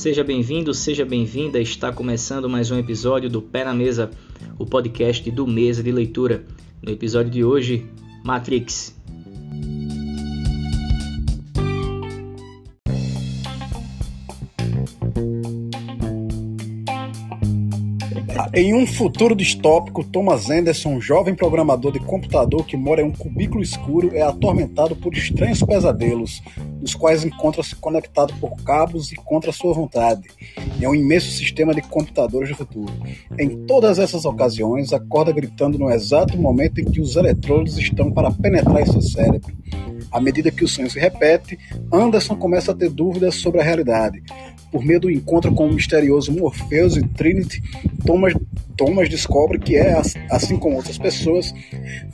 Seja bem-vindo, seja bem-vinda. Está começando mais um episódio do Pé na Mesa, o podcast do Mesa de Leitura. No episódio de hoje, Matrix. Em um futuro distópico, Thomas Anderson, um jovem programador de computador que mora em um cubículo escuro, é atormentado por estranhos pesadelos, nos quais encontra-se conectado por cabos e contra sua vontade. É um imenso sistema de computadores do futuro. Em todas essas ocasiões, acorda gritando no exato momento em que os eletrodos estão para penetrar em seu cérebro. À medida que o sonho se repete, Anderson começa a ter dúvidas sobre a realidade. Por meio do encontro com o misterioso Morpheus e Trinity, Thomas, Thomas descobre que é, assim como outras pessoas,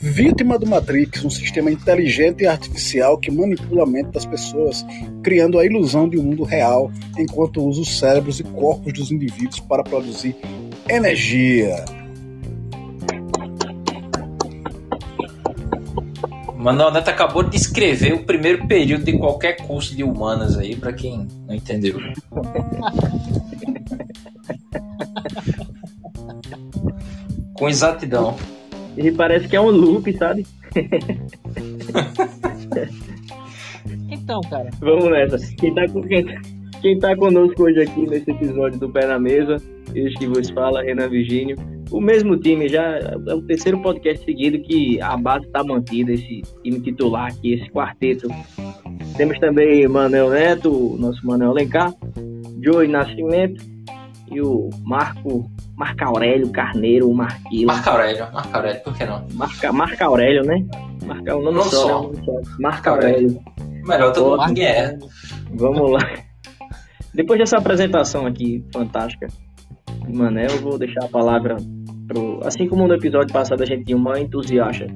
vítima do Matrix, um sistema inteligente e artificial que manipula a mente das pessoas, criando a ilusão de um mundo real, enquanto usa os cérebros e corpos dos indivíduos para produzir energia. Manuel Neto acabou de escrever o primeiro período de qualquer curso de humanas aí, para quem não entendeu. Com exatidão. E parece que é um loop, sabe? então, cara. Vamos nessa. Quem tá, quem, quem tá conosco hoje aqui nesse episódio do Pé na Mesa, este que vos fala, Renan Virgínio o mesmo time, já é o terceiro podcast seguido que a base está mantida, esse time titular aqui, esse quarteto. Temos também Manuel Neto, nosso Manuel Lencar, Joey Nascimento e o Marco Marco Aurélio Carneiro, o Marquilo. Marco Aurélio, Marco Aurélio, por que não? Marca, Marco Aurélio, né? Marca o nome só, só. Marco Aurélio. Melhor todo mundo é. Vamos lá. Depois dessa apresentação aqui fantástica Manel, eu vou deixar a palavra. Assim como no episódio passado a gente tinha uma entusiasta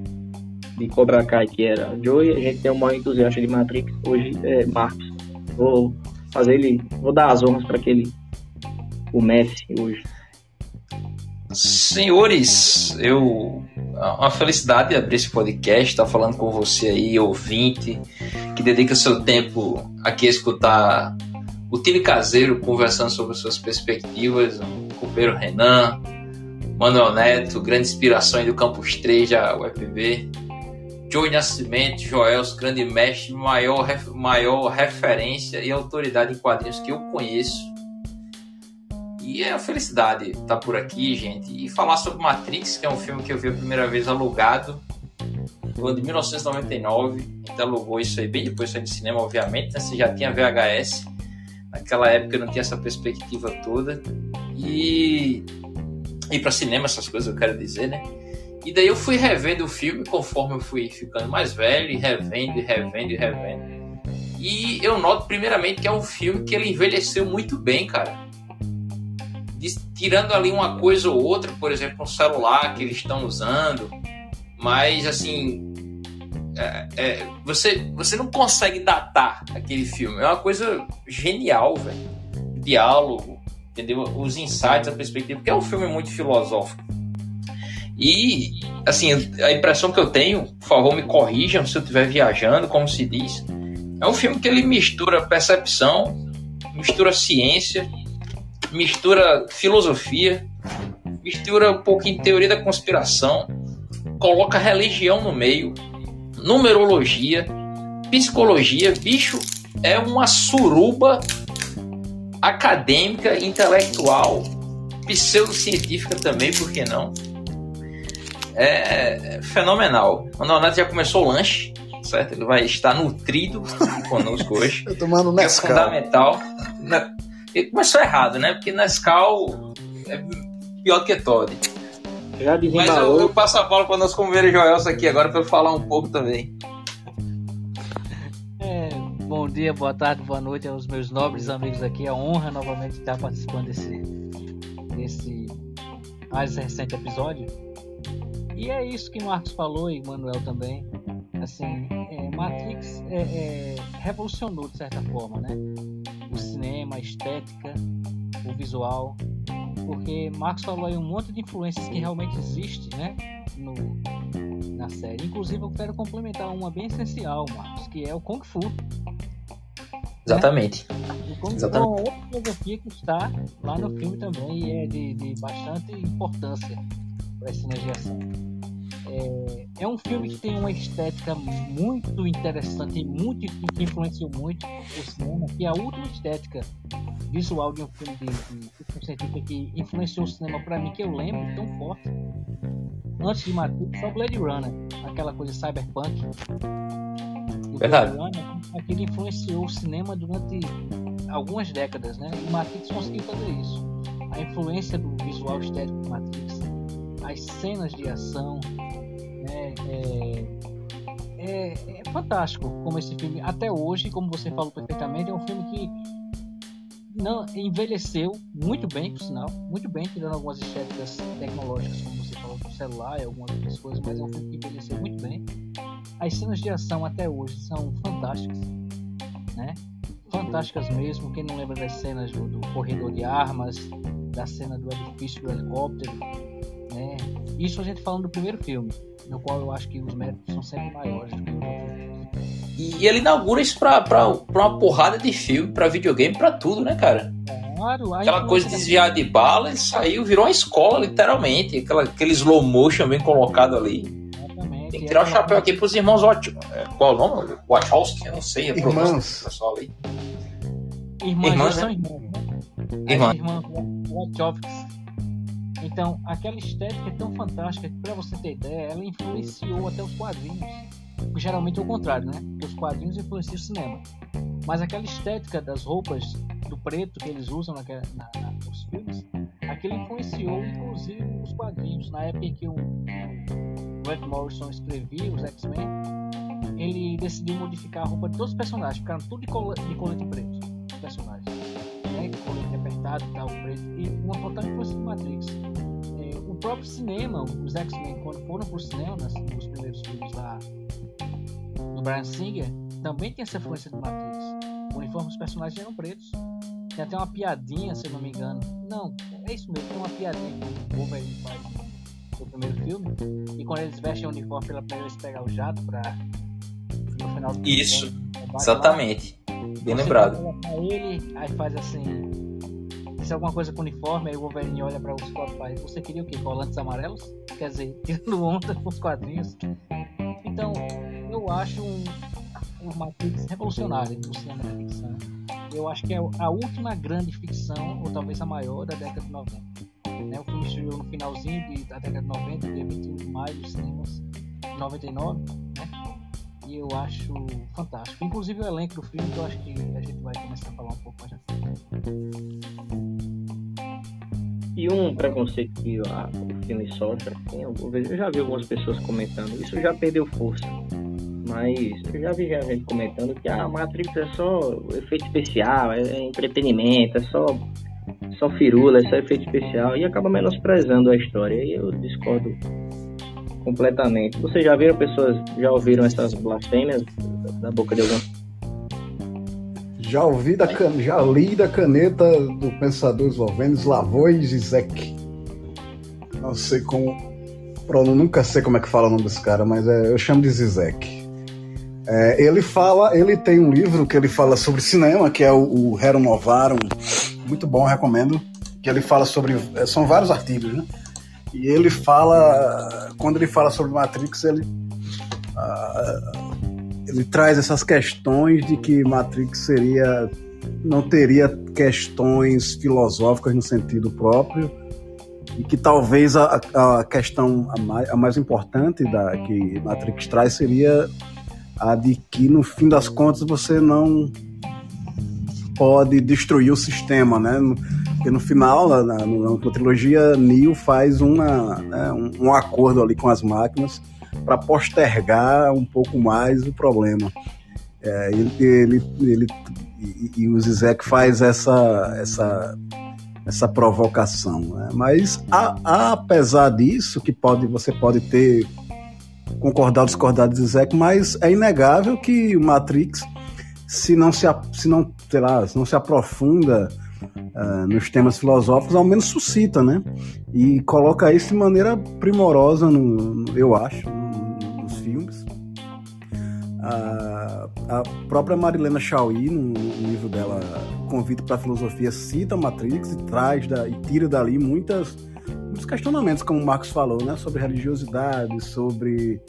de Cobra Kai, que era Joey, a gente tem uma entusiasta de Matrix, hoje é Marcos. Vou fazer ele. Vou dar as honras para que ele comece hoje. Senhores, eu uma felicidade abrir esse podcast, estar falando com você aí, ouvinte, que dedica seu tempo aqui a escutar o time caseiro conversando sobre suas perspectivas, o companheiro Renan, Manuel Neto, grande inspiração do Campus 3 da UFB. Joey Nascimento, Joels, grande mestre, maior, maior referência e autoridade em quadrinhos que eu conheço. E é uma felicidade estar por aqui, gente, e falar sobre Matrix, que é um filme que eu vi a primeira vez alugado no ano de 1999. A gente alugou isso aí bem depois de cinema, obviamente, né? Você já tinha VHS. Naquela época não tinha essa perspectiva toda. E ir para cinema, essas coisas eu quero dizer, né? E daí eu fui revendo o filme conforme eu fui ficando mais velho, e revendo, e revendo, e revendo. E eu noto primeiramente que é um filme que ele envelheceu muito bem, cara. Tirando ali uma coisa ou outra, por exemplo, um celular que eles estão usando, mas assim, é, é, você, você não consegue datar aquele filme. É uma coisa genial, velho. Diálogo, entendeu? Os insights, a perspectiva, porque é um filme muito filosófico. E, assim, a impressão que eu tenho, por favor, me corrijam se eu estiver viajando, como se diz. É um filme que ele mistura percepção, mistura ciência, mistura filosofia, mistura um pouquinho de teoria da conspiração, coloca religião no meio, numerologia, psicologia. Bicho, é uma suruba acadêmica, intelectual, pseudocientífica também, por que não? É fenomenal. O Leonardo já começou o lanche, certo? Ele vai estar nutrido conosco hoje. Eu tomando Nescau. É fundamental. Ele começou errado, né? Porque Nescau é pior que Todd. Já Mas eu, eu, passo a bola para o nosso companheiro Joelson aqui agora para falar um pouco também. Bom dia, boa tarde, boa noite aos meus nobres amigos aqui. É honra novamente estar participando desse, desse mais recente episódio. E é isso que Marcos falou e Manuel também. Assim, é, Matrix é, é, revolucionou de certa forma, né? O cinema, a estética, o visual. Porque Marcos falou aí um monte de influências que realmente existe, né? No, na série. Inclusive, eu quero complementar uma bem essencial, Marcos, que é o Kung Fu. Exatamente. E como Exatamente. uma outra filosofia que está lá no filme também e é de, de bastante importância para essa cenas de ação. É, é um filme que tem uma estética muito interessante e muito, que influenciou muito o cinema, que é a última estética visual de um filme de, de ficção científica que influenciou o cinema para mim, que eu lembro tão forte. Antes de Matrix, só Blade Runner, aquela coisa cyberpunk. Verdade. Blade Runner, aquilo influenciou o cinema durante algumas décadas, né? E Matrix conseguiu fazer isso. A influência do visual estético de Matrix, as cenas de ação, né? É, é, é fantástico como esse filme, até hoje, como você falou perfeitamente, é um filme que não envelheceu muito bem, por sinal, muito bem, tirando algumas estéticas tecnológicas, como você falou do celular e algumas outras coisas, mas é um filme que envelheceu muito bem. As cenas de ação até hoje são fantásticas, né? Fantásticas mesmo. Quem não lembra das cenas do, do corredor de armas, da cena do edifício do helicóptero? Isso a gente falando do primeiro filme, no qual eu acho que os méritos são sempre maiores do que os outros. E ele inaugura isso pra, pra, pra uma porrada de filme, pra videogame, pra tudo, né, cara? Claro, Aquela coisa de desviar de bala, ele saiu, virou uma escola, literalmente. Aquela, aquele slow motion bem colocado ali. Exatamente. Tem que tirar o É chapéu aqui pros irmãos Watch... é, Qual é o nome? Wachowski? Eu não sei pronúncia do pessoal ali. Irmãs, Irmãs, né? são irmãs, né? Irmãs Wachowskis. Então, aquela estética é tão fantástica que, pra você ter ideia, ela influenciou até os quadrinhos. Geralmente é o contrário, né? Porque os quadrinhos influenciam o cinema. Mas aquela estética das roupas do preto que eles usam naquela, na, na, nos filmes, aquilo influenciou inclusive os quadrinhos. Na época em que o Grant Morrison escrevia os X-Men, ele decidiu modificar a roupa de todos os personagens, ficaram tudo de de colete preto, os personagens. Né? Colete apertado e tal, preto. E uma total influência de Matrix. É, o próprio cinema, os X-Men, quando foram pro cinema, nas, nos primeiros filmes lá do Brian Singer, também tem essa influência de Matrix. O uniforme dos personagens eram pretos. Tem até uma piadinha, se eu não me engano. Não, é isso mesmo, tem uma piadinha que o Wolverine faz no primeiro filme. E quando eles vestem o uniforme pela primeira vez pegar o jato pra. No final do Isso, filme, lá, Exatamente. Bem você lembrado. ele, aí faz assim. Diz alguma coisa com o uniforme, aí o Wolverine olha pra os quatro faz. Você queria o quê? Colantes amarelos? Quer dizer, tirando onda com os quadrinhos. Então, eu acho um, um Matrix revolucionário no cinema da ficção. Eu acho que é a última grande ficção, ou talvez a maior, da década de 90. Né? O filme estreou no finalzinho de, da década de 90, dia 21 de maio dos cinemas de 99, né? E eu acho fantástico. Inclusive o elenco do filme, eu acho que a gente vai começar a falar um pouco mais frente. E um preconceito que a- o filme sofre, assim, algumas vezes eu já vi algumas pessoas comentando, isso já perdeu força. Mas eu já vi gente comentando que a Matrix é só efeito especial, é, é entretenimento, é só, só firula, é só efeito especial, e acaba menosprezando a história. E eu discordo completamente. Vocês já viram pessoas, já ouviram essas blasfêmias da boca de algum? Já ouvi da can... já li da caneta do pensador esloveno Slavoj Zizek. Não sei como. Pronto, nunca sei como é que fala o nome desse cara, mas é, eu chamo de Zizek. É, ele fala, ele tem um livro que ele fala sobre cinema, que é o, o Novarum, muito bom, recomendo. Que ele fala sobre, é, são vários artigos, né? E ele fala, quando ele fala sobre Matrix, ele ah, ele traz essas questões de que Matrix seria não teria questões filosóficas no sentido próprio e que talvez a, a questão a mais, a mais importante da que Matrix traz seria a de que no fim das contas você não pode destruir o sistema, né? Porque no final, na, na, na trilogia, Neo faz uma, né, um, um acordo ali com as máquinas para postergar um pouco mais o problema. É, ele, ele, ele e, e, o Zizek faz essa, essa, essa provocação. Né? Mas a, a, apesar disso, que pode, você pode ter concordado ou discordado de Zizek, mas é inegável que o Matrix, se não se, se não, sei lá, se não se aprofunda uh, nos temas filosóficos, ao menos suscita, né? E coloca isso de maneira primorosa, no, eu acho, no, nos filmes. A, a própria Marilena Chauí, no, no livro dela Convite para a Filosofia, cita Matrix e traz da, e tira dali muitas, muitos questionamentos, como o Marcos falou, né, sobre religiosidade, sobre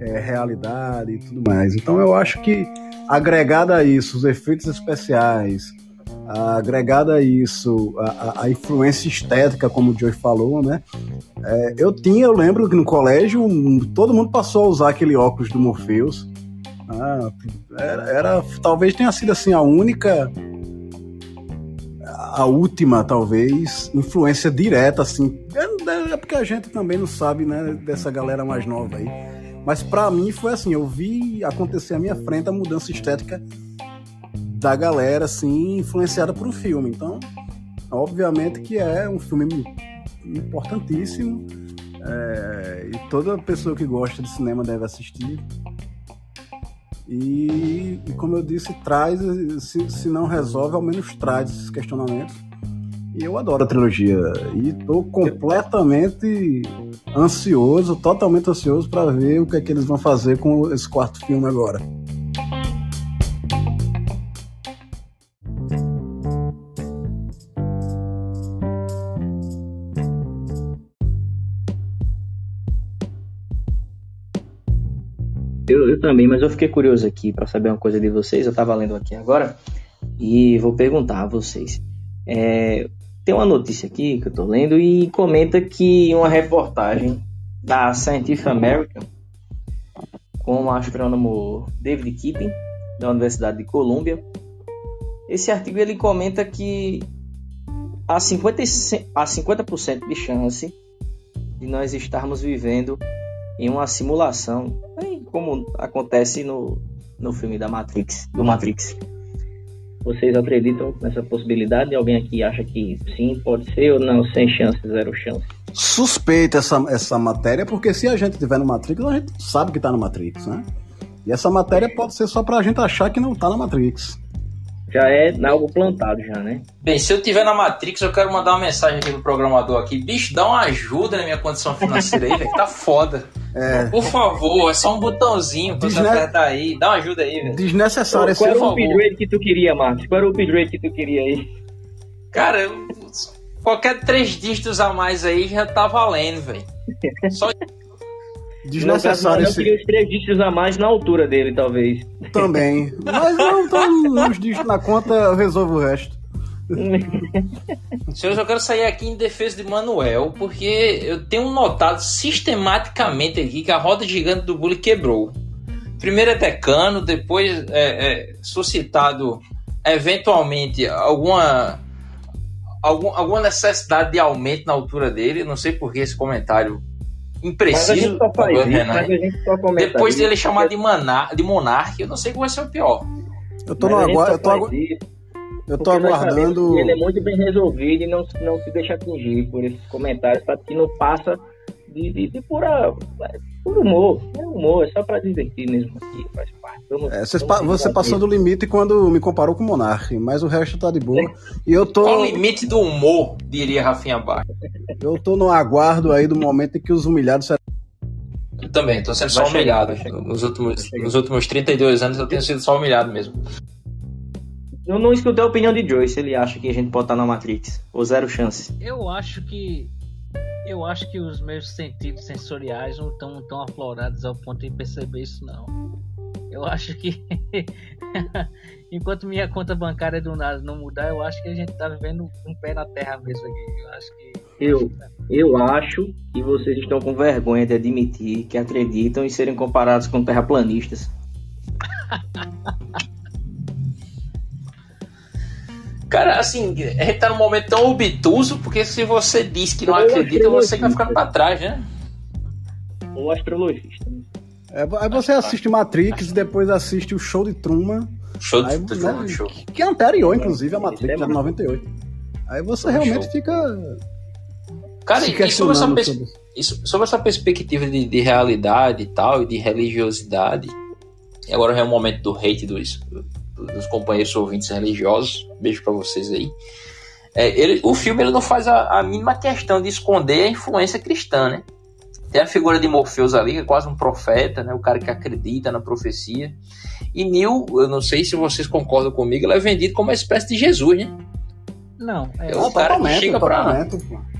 é, realidade e tudo mais. Então eu acho que agregada a isso, os efeitos especiais, agregada a isso, a, a, influência estética, como o Joey falou, né? É, eu tinha, eu lembro que no colégio todo mundo passou a usar aquele óculos do Morpheus. Ah, era, era, talvez tenha sido assim a única, a última talvez influência direta assim. É, é porque a gente também não sabe, né, dessa galera mais nova aí. Mas para mim foi assim, eu vi acontecer à minha frente a mudança estética da galera, assim, influenciada por um filme. Então, obviamente que é um filme importantíssimo é, e toda pessoa que gosta de cinema deve assistir. E, e como eu disse, traz, se, se, não resolve, ao menos traz esses questionamentos. E eu adoro a trilogia. E estou completamente ansioso, totalmente ansioso para ver o que é que eles vão fazer com esse quarto filme agora. Eu, também, mas eu fiquei curioso aqui para saber uma coisa de vocês. Eu estava lendo aqui agora e vou perguntar a vocês. É, tem uma notícia aqui que eu estou lendo e comenta que uma reportagem da Scientific American com o astrônomo David Kipping da Universidade de Colômbia. Esse artigo ele comenta que há 50%, há 50 de chance de nós estarmos vivendo em uma simulação, como acontece no, no filme da Matrix, do Matrix. Vocês acreditam nessa possibilidade? Alguém aqui acha que sim, pode ser ou não? Sem chance, zero chance. Suspeita essa, essa matéria, porque se a gente estiver no Matrix, a gente sabe que está no Matrix, né? E essa matéria pode ser só para a gente achar que não está na Matrix já é algo plantado já, né? Bem, se eu tiver na Matrix, eu quero mandar uma mensagem aqui pro programador aqui. Bicho, dá uma ajuda na minha condição financeira aí, velho, tá foda. É. Por favor, é só um botãozinho pra Desne... você apertar aí. Dá uma ajuda aí, velho. Desnecessário esse Qual era o upgrade que tu queria, Marcos? Qual era o upgrade que tu queria aí? Cara, qualquer três dígitos a mais aí já tá valendo, velho. Só Desnecessário. Eu queria os três dígitos a mais na altura dele, talvez. Também. Mas não, então, os dígitos na conta, eu resolvo o resto. Senhores, eu quero sair aqui em defesa de Manuel, porque eu tenho notado sistematicamente aqui que a roda gigante do bullying quebrou. Primeiro é decano, depois é, é suscitado eventualmente alguma, algum, alguma necessidade de aumento na altura dele. Não sei por que esse comentário impreciso. Depois dele chamar de, manar, de monarca, eu não sei qual vai ser o pior. Eu tô, no agu... eu tô, agu... eu tô aguardando. Ele é muito bem resolvido e não, não se deixa atingir por esses comentários, para que não passa de, de, de pura, por humor. É humor, é só pra divertir mesmo aqui, faz. Vamos, é, você, você passou do limite quando me comparou com o Monark, mas o resto tá de boa. E eu tô. Qual o limite do humor, diria Rafinha Bar. Eu tô no aguardo aí do momento em que os humilhados serão. Eu também, tô sendo só humilhado. Nos últimos, nos últimos 32 anos eu tenho sido só humilhado mesmo. Eu não escutei a opinião de Joyce, ele acha que a gente pode estar na Matrix. Ou zero chance. Eu acho que eu acho que os meus sentidos sensoriais não estão tão aflorados ao ponto de perceber isso não. Eu acho que enquanto minha conta bancária do nada não mudar, eu acho que a gente tá vivendo um pé na terra mesmo aqui. Eu acho que eu, eu acho que vocês estão com vergonha de admitir que acreditam em serem comparados com terraplanistas. Cara, assim, a gente tá num momento tão obtuso, porque se você diz que não acredita, você vai ficando pra trás, né? Ou astrologista. É, aí você assiste Matrix e depois assiste o show de Truman. Show de Truman, né, show. Que é anterior, inclusive, a Matrix, é de 98. Aí você realmente fica. Cara, e sobre essa, pers sobre... Isso, sobre essa perspectiva de, de, realidade e tal, e de religiosidade, e agora é o momento do hate dos, dos companheiros ouvintes religiosos. Beijo para vocês aí. É, ele, o filme ele não faz a, a, mínima questão de esconder a influência cristã, né? Tem a figura de Morpheus ali, que é quase um profeta, né? O cara que acredita na profecia. E Neil, eu não sei se vocês concordam comigo, ele é vendido como uma espécie de Jesus, né? Não, é, É o cara que chega pra...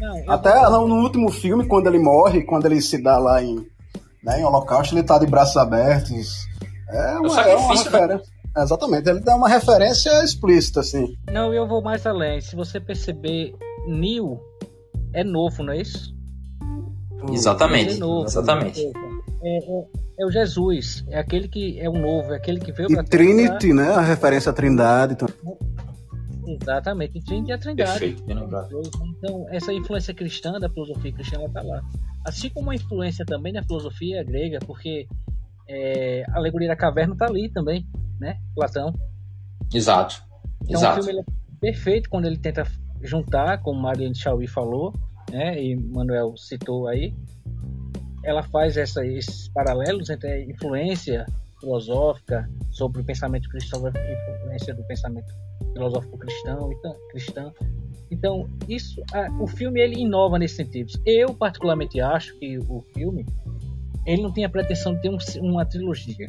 não, eu- Até no, no último filme, quando ele morre, quando ele se dá lá em, né, em Holocausto, ele tá de braços abertos. É uma, é uma né? referência. Exatamente, ele dá uma referência explícita, assim. Não, eu vou mais além. Se você perceber, Neil é novo, não é isso? Exatamente, Ele é novo. exatamente. É, é- é o Jesus, é aquele que é o novo, é aquele que veio E pra Trinity, né? A referência à Trindade. Então, Exatamente, e Trinity é a Trindade. Perfeito, bem lembrado. Então, essa influência cristã da filosofia cristã ela tá lá. Assim como a influência também da filosofia grega, porque é, a alegoria da caverna tá ali também, né? Platão. Exato. Então Exato. o filme ele é perfeito quando ele tenta juntar, como Marianne Chauí falou, né? E Manuel citou aí. Ela faz essa, esses paralelos entre a influência filosófica sobre o pensamento cristão, a influência do pensamento filosófico cristão, então, cristão. Então, isso, a- o filme ele inova nesse sentido. Eu particularmente acho que o filme ele não tem a pretensão de ter um- uma trilogia.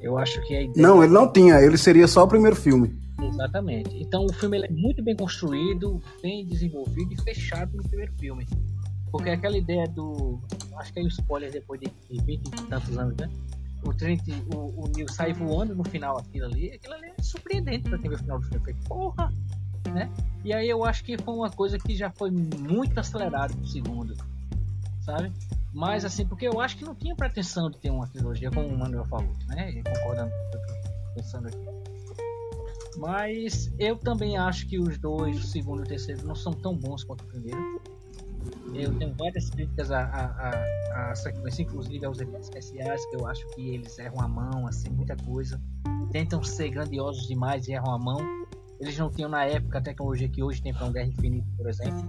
Eu acho que a ideia não, ele não tinha, ele seria só o primeiro filme. Exatamente. Então o filme é muito bem construído, bem desenvolvido e fechado no primeiro filme. Porque aquela ideia do. Acho que é o spoiler depois de 20 e tantos anos, né? O Trinity, o, o Neil sai voando no final aquilo ali, aquilo ali é surpreendente pra quem vê o final do filme. Porra! Né? E aí eu acho que foi uma coisa que já foi muito acelerada pro segundo. Sabe? Mas assim, porque eu acho que não tinha pretensão de ter uma trilogia, como o Manuel falou, né? E concordando pensando aqui. Mas eu também acho que os dois, o segundo e o terceiro, não são tão bons quanto o primeiro. Eu tenho várias críticas à, à, à, à sequência, inclusive aos efeitos especiais, que eu acho que eles erram a mão, assim, muita coisa. Tentam ser grandiosos demais e erram a mão. Eles não tinham na época a tecnologia que hoje tem para um Guerra Infinita, por exemplo.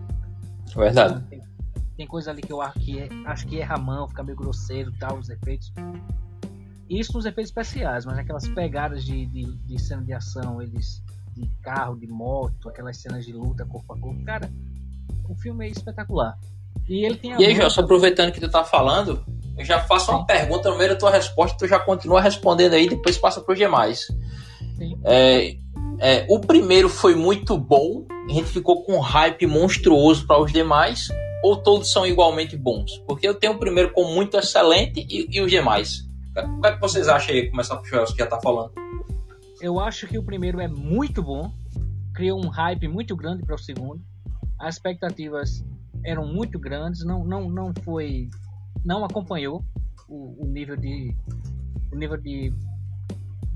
Verdade. Tem, tem coisa ali que eu acho que, é, acho que erra a mão, fica meio grosseiro tal, os efeitos. Isso nos efeitos especiais, mas aquelas pegadas de, de, de cena de ação, eles de carro, de moto, aquelas cenas de luta corpo a corpo, cara, o filme é espetacular. E ele tem E aí, João, só aproveitando que tu tá falando, eu já faço uma pergunta no meio da tua resposta, tu já continua respondendo aí, depois passa pros demais. Sim. É, é, o primeiro foi muito bom, a gente ficou com um hype monstruoso para os demais, ou todos são igualmente bons? Porque eu tenho o primeiro como muito excelente e, e os demais. O que é que vocês acham aí? Começar pro Joel, que já tá falando. Eu acho que o primeiro é muito bom, criou um hype muito grande para o segundo. As expectativas eram muito grandes, não, não, não foi, não acompanhou o, o nível de, o nível de,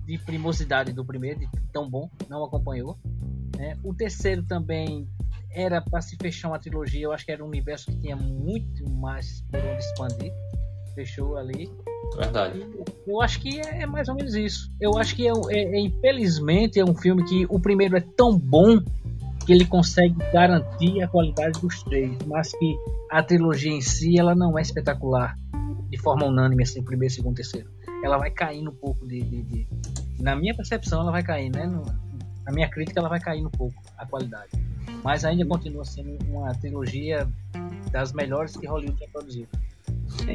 de primosidade do primeiro, de tão bom, não acompanhou. né? O terceiro também era para se fechar uma trilogia, eu acho que era um universo que tinha muito mais por onde expandir. Fechou ali. Verdade. Eu acho que é, é mais ou menos isso. Eu acho que é, é- é, infelizmente é um filme que o primeiro é tão bom que ele consegue garantir a qualidade dos três, mas que a trilogia em si ela não é espetacular de forma unânime assim, primeiro, segundo, terceiro. Ela vai caindo um pouco de, de- de- na minha percepção ela vai cair, né? No- na minha crítica ela vai caindo um pouco a qualidade, mas ainda continua sendo uma trilogia das melhores que Hollywood já produziu.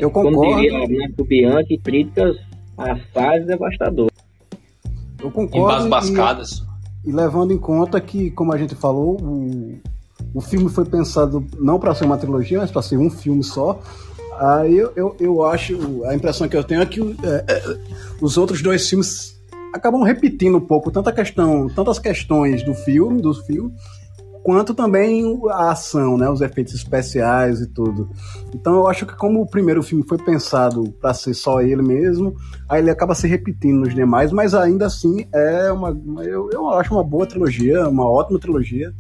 Eu Como concordo. diria Ernesto Bianchi, críticas assaz devastadoras. Eu Em concordo. bases e- bascadas. E levando em conta que, como a gente falou, o, o filme foi pensado não para ser uma trilogia, mas para ser um filme só. Aí eu, eu, eu acho, a impressão que eu tenho é que é, é, os outros dois filmes acabam repetindo um pouco tanta questão, tantas questões do filme, do filme, quanto também a ação, né, os efeitos especiais e tudo. Então eu acho que como o primeiro filme foi pensado para ser só ele mesmo, aí ele acaba se repetindo nos demais, mas ainda assim é uma, eu, eu acho uma boa trilogia, uma ótima trilogia.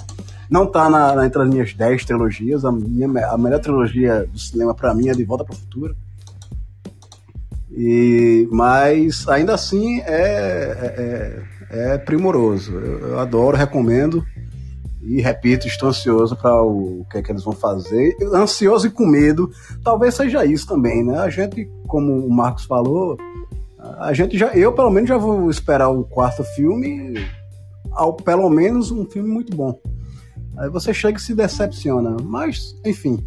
Não tá na, na- entre as minhas 10 trilogias, a, minha, a melhor trilogia do cinema para mim é De Volta para o Futuro. E, mas ainda assim é, é, é primoroso. Eu, eu adoro, recomendo. E repito, estou ansioso para o, que é que eles vão fazer. Ansioso e com medo. Talvez seja isso também, né? A gente, como o Marcos falou, a gente já, eu pelo menos já vou esperar o quarto filme, ao pelo menos um filme muito bom. Aí você chega e se decepciona. Mas, enfim,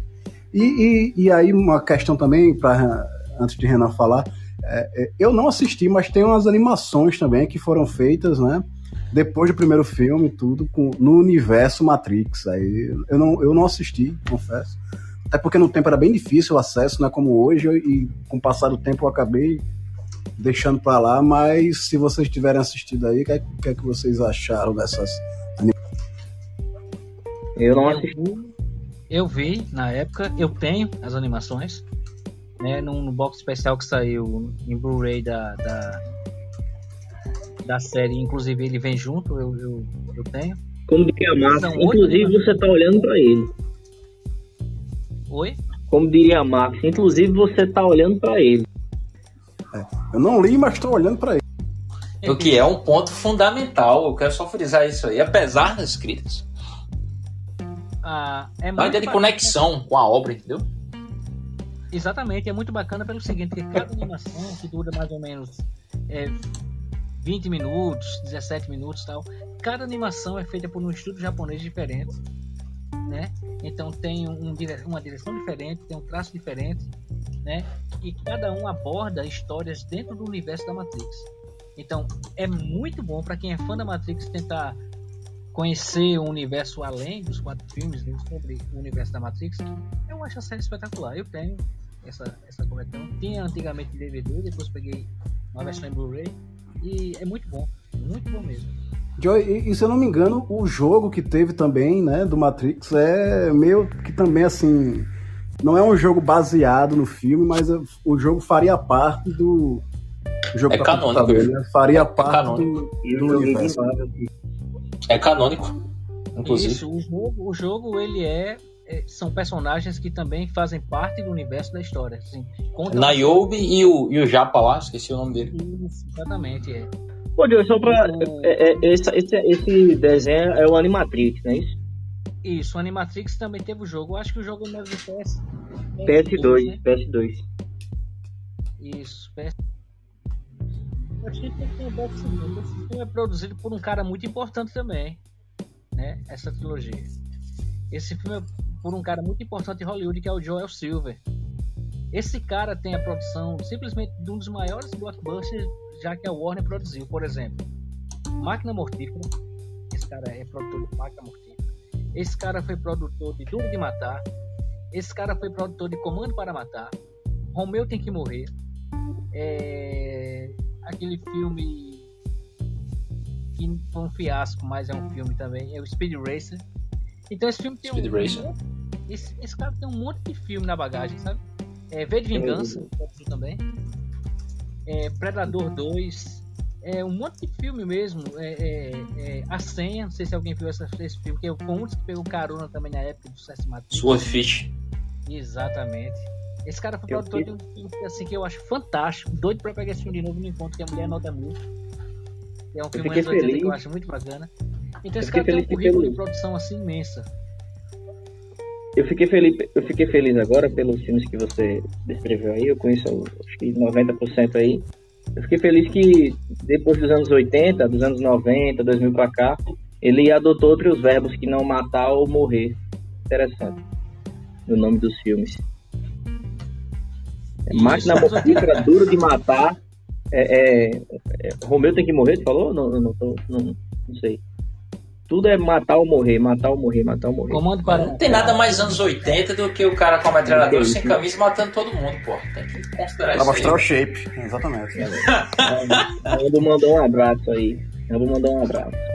E, e, e aí, uma questão também, pra, antes de Renan falar, é, é, eu não assisti, mas tem umas animações também que foram feitas, né? Depois do primeiro filme tudo, com, no universo Matrix. Aí eu não, eu não assisti, confesso. Até porque no tempo era bem difícil o acesso, não é como hoje, e com o passar do tempo eu acabei deixando para lá, mas se vocês tiverem assistido aí, o que, é, que, é que vocês acharam dessas Eu não assisti. Eu vi na época, eu tenho as animações, né, no, no box especial que saiu em Blu-ray da, da, da, série, inclusive ele vem junto, eu, eu, eu tenho. Como diria Max, inclusive você tá olhando para ele. Oi? Como diria Max, inclusive você tá olhando para ele. É, eu não li, mas estou olhando para ele. O que é um ponto fundamental, eu quero só frisar isso aí, apesar das críticas ah, é uma ideia de conexão com a obra, entendeu? Exatamente, é muito bacana pelo seguinte, que cada animação que dura mais ou menos é, 20 minutos, 17 minutos tal, cada animação é feita por um estúdio japonês diferente, né? Então tem um, uma direção diferente, tem um traço diferente, né? E cada um aborda histórias dentro do universo da Matrix. Então é muito bom para quem é fã da Matrix tentar conhecer o universo além dos quatro filmes né, sobre o universo da Matrix, eu acho a série espetacular. Eu tenho essa, essa coletão. Tinha antigamente DVD, depois peguei uma versão em Blu-ray e é muito bom, muito bom mesmo. Joy, e, e, se eu não me engano, o jogo que teve também, né, do Matrix é meio que também assim, não é um jogo baseado no filme, mas o jogo faria parte do jogo é canônico, né? faria é, parte é do, do universo. É canônico, inclusive. Isso, o jogo, o jogo ele é, são personagens que também fazem parte do universo da história. Assim, Niobe e o, e o Japa lá, esqueci o nome dele. Isso, exatamente, é. Pô, Deus, só pra. Então, é, é, esse, esse, esse desenho é o Animatrix, não é isso? Isso, o Animatrix também teve o jogo. Eu acho que o jogo é mesmo PS. PS2, né? PS2. Isso, PS a gente tem que esse filme é produzido por um cara muito importante também, né? Essa trilogia. Esse filme é por um cara muito importante em Hollywood, que é o Joel Silver. Esse cara tem a produção simplesmente de um dos maiores blockbusters já que a Warner produziu, por exemplo. Máquina Mortífera. Esse cara é produtor de Máquina Mortífera. Esse cara foi produtor de Duro de Matar. Esse cara foi produtor de Comando para Matar. Romeu tem que morrer. É aquele filme que foi um fiasco, mas é um filme também, é o Speed Racer. Então esse filme tem Speed um, Racer. Esse, esse cara tem um monte de filme na bagagem, sabe? É, v de Vingança, também. É, Predador 2. É um monte de filme mesmo. É, é, é, a Senha, não sei se alguém viu essa, esse filme, que foi um dos que pegou carona também na época do Sucesso Matrix. Swordfish. Exatamente. Esse cara foi produtor de um filme assim, que eu acho fantástico. Doido pra pegar esse filme de novo no encontro, que a mulher nota muito. É um filme mais que eu acho muito bacana. Então esse cara tem um currículo pelo... de produção assim imensa. Eu fiquei feliz, eu fiquei feliz agora pelos filmes que você descreveu aí. Eu conheço acho que 90% aí. Eu fiquei feliz que depois dos anos 80, dos anos 90, 2000 pra cá, ele adotou outros verbos que não matar ou morrer. Interessante. No nome dos filmes. Máquina mortífera, duro de matar. É, é, é, Romeu tem que morrer, tu falou? Não, não, não, não, não sei. Tudo é matar ou morrer, matar ou morrer, matar ou morrer. Comando para... Não tem nada mais anos 80 do que o cara com a metralhadora sem camisa matando todo mundo, pô. Tem que considerar pra mostrar aí. o shape, exatamente. Rambo mandou um abraço aí. Rambo mandou um abraço.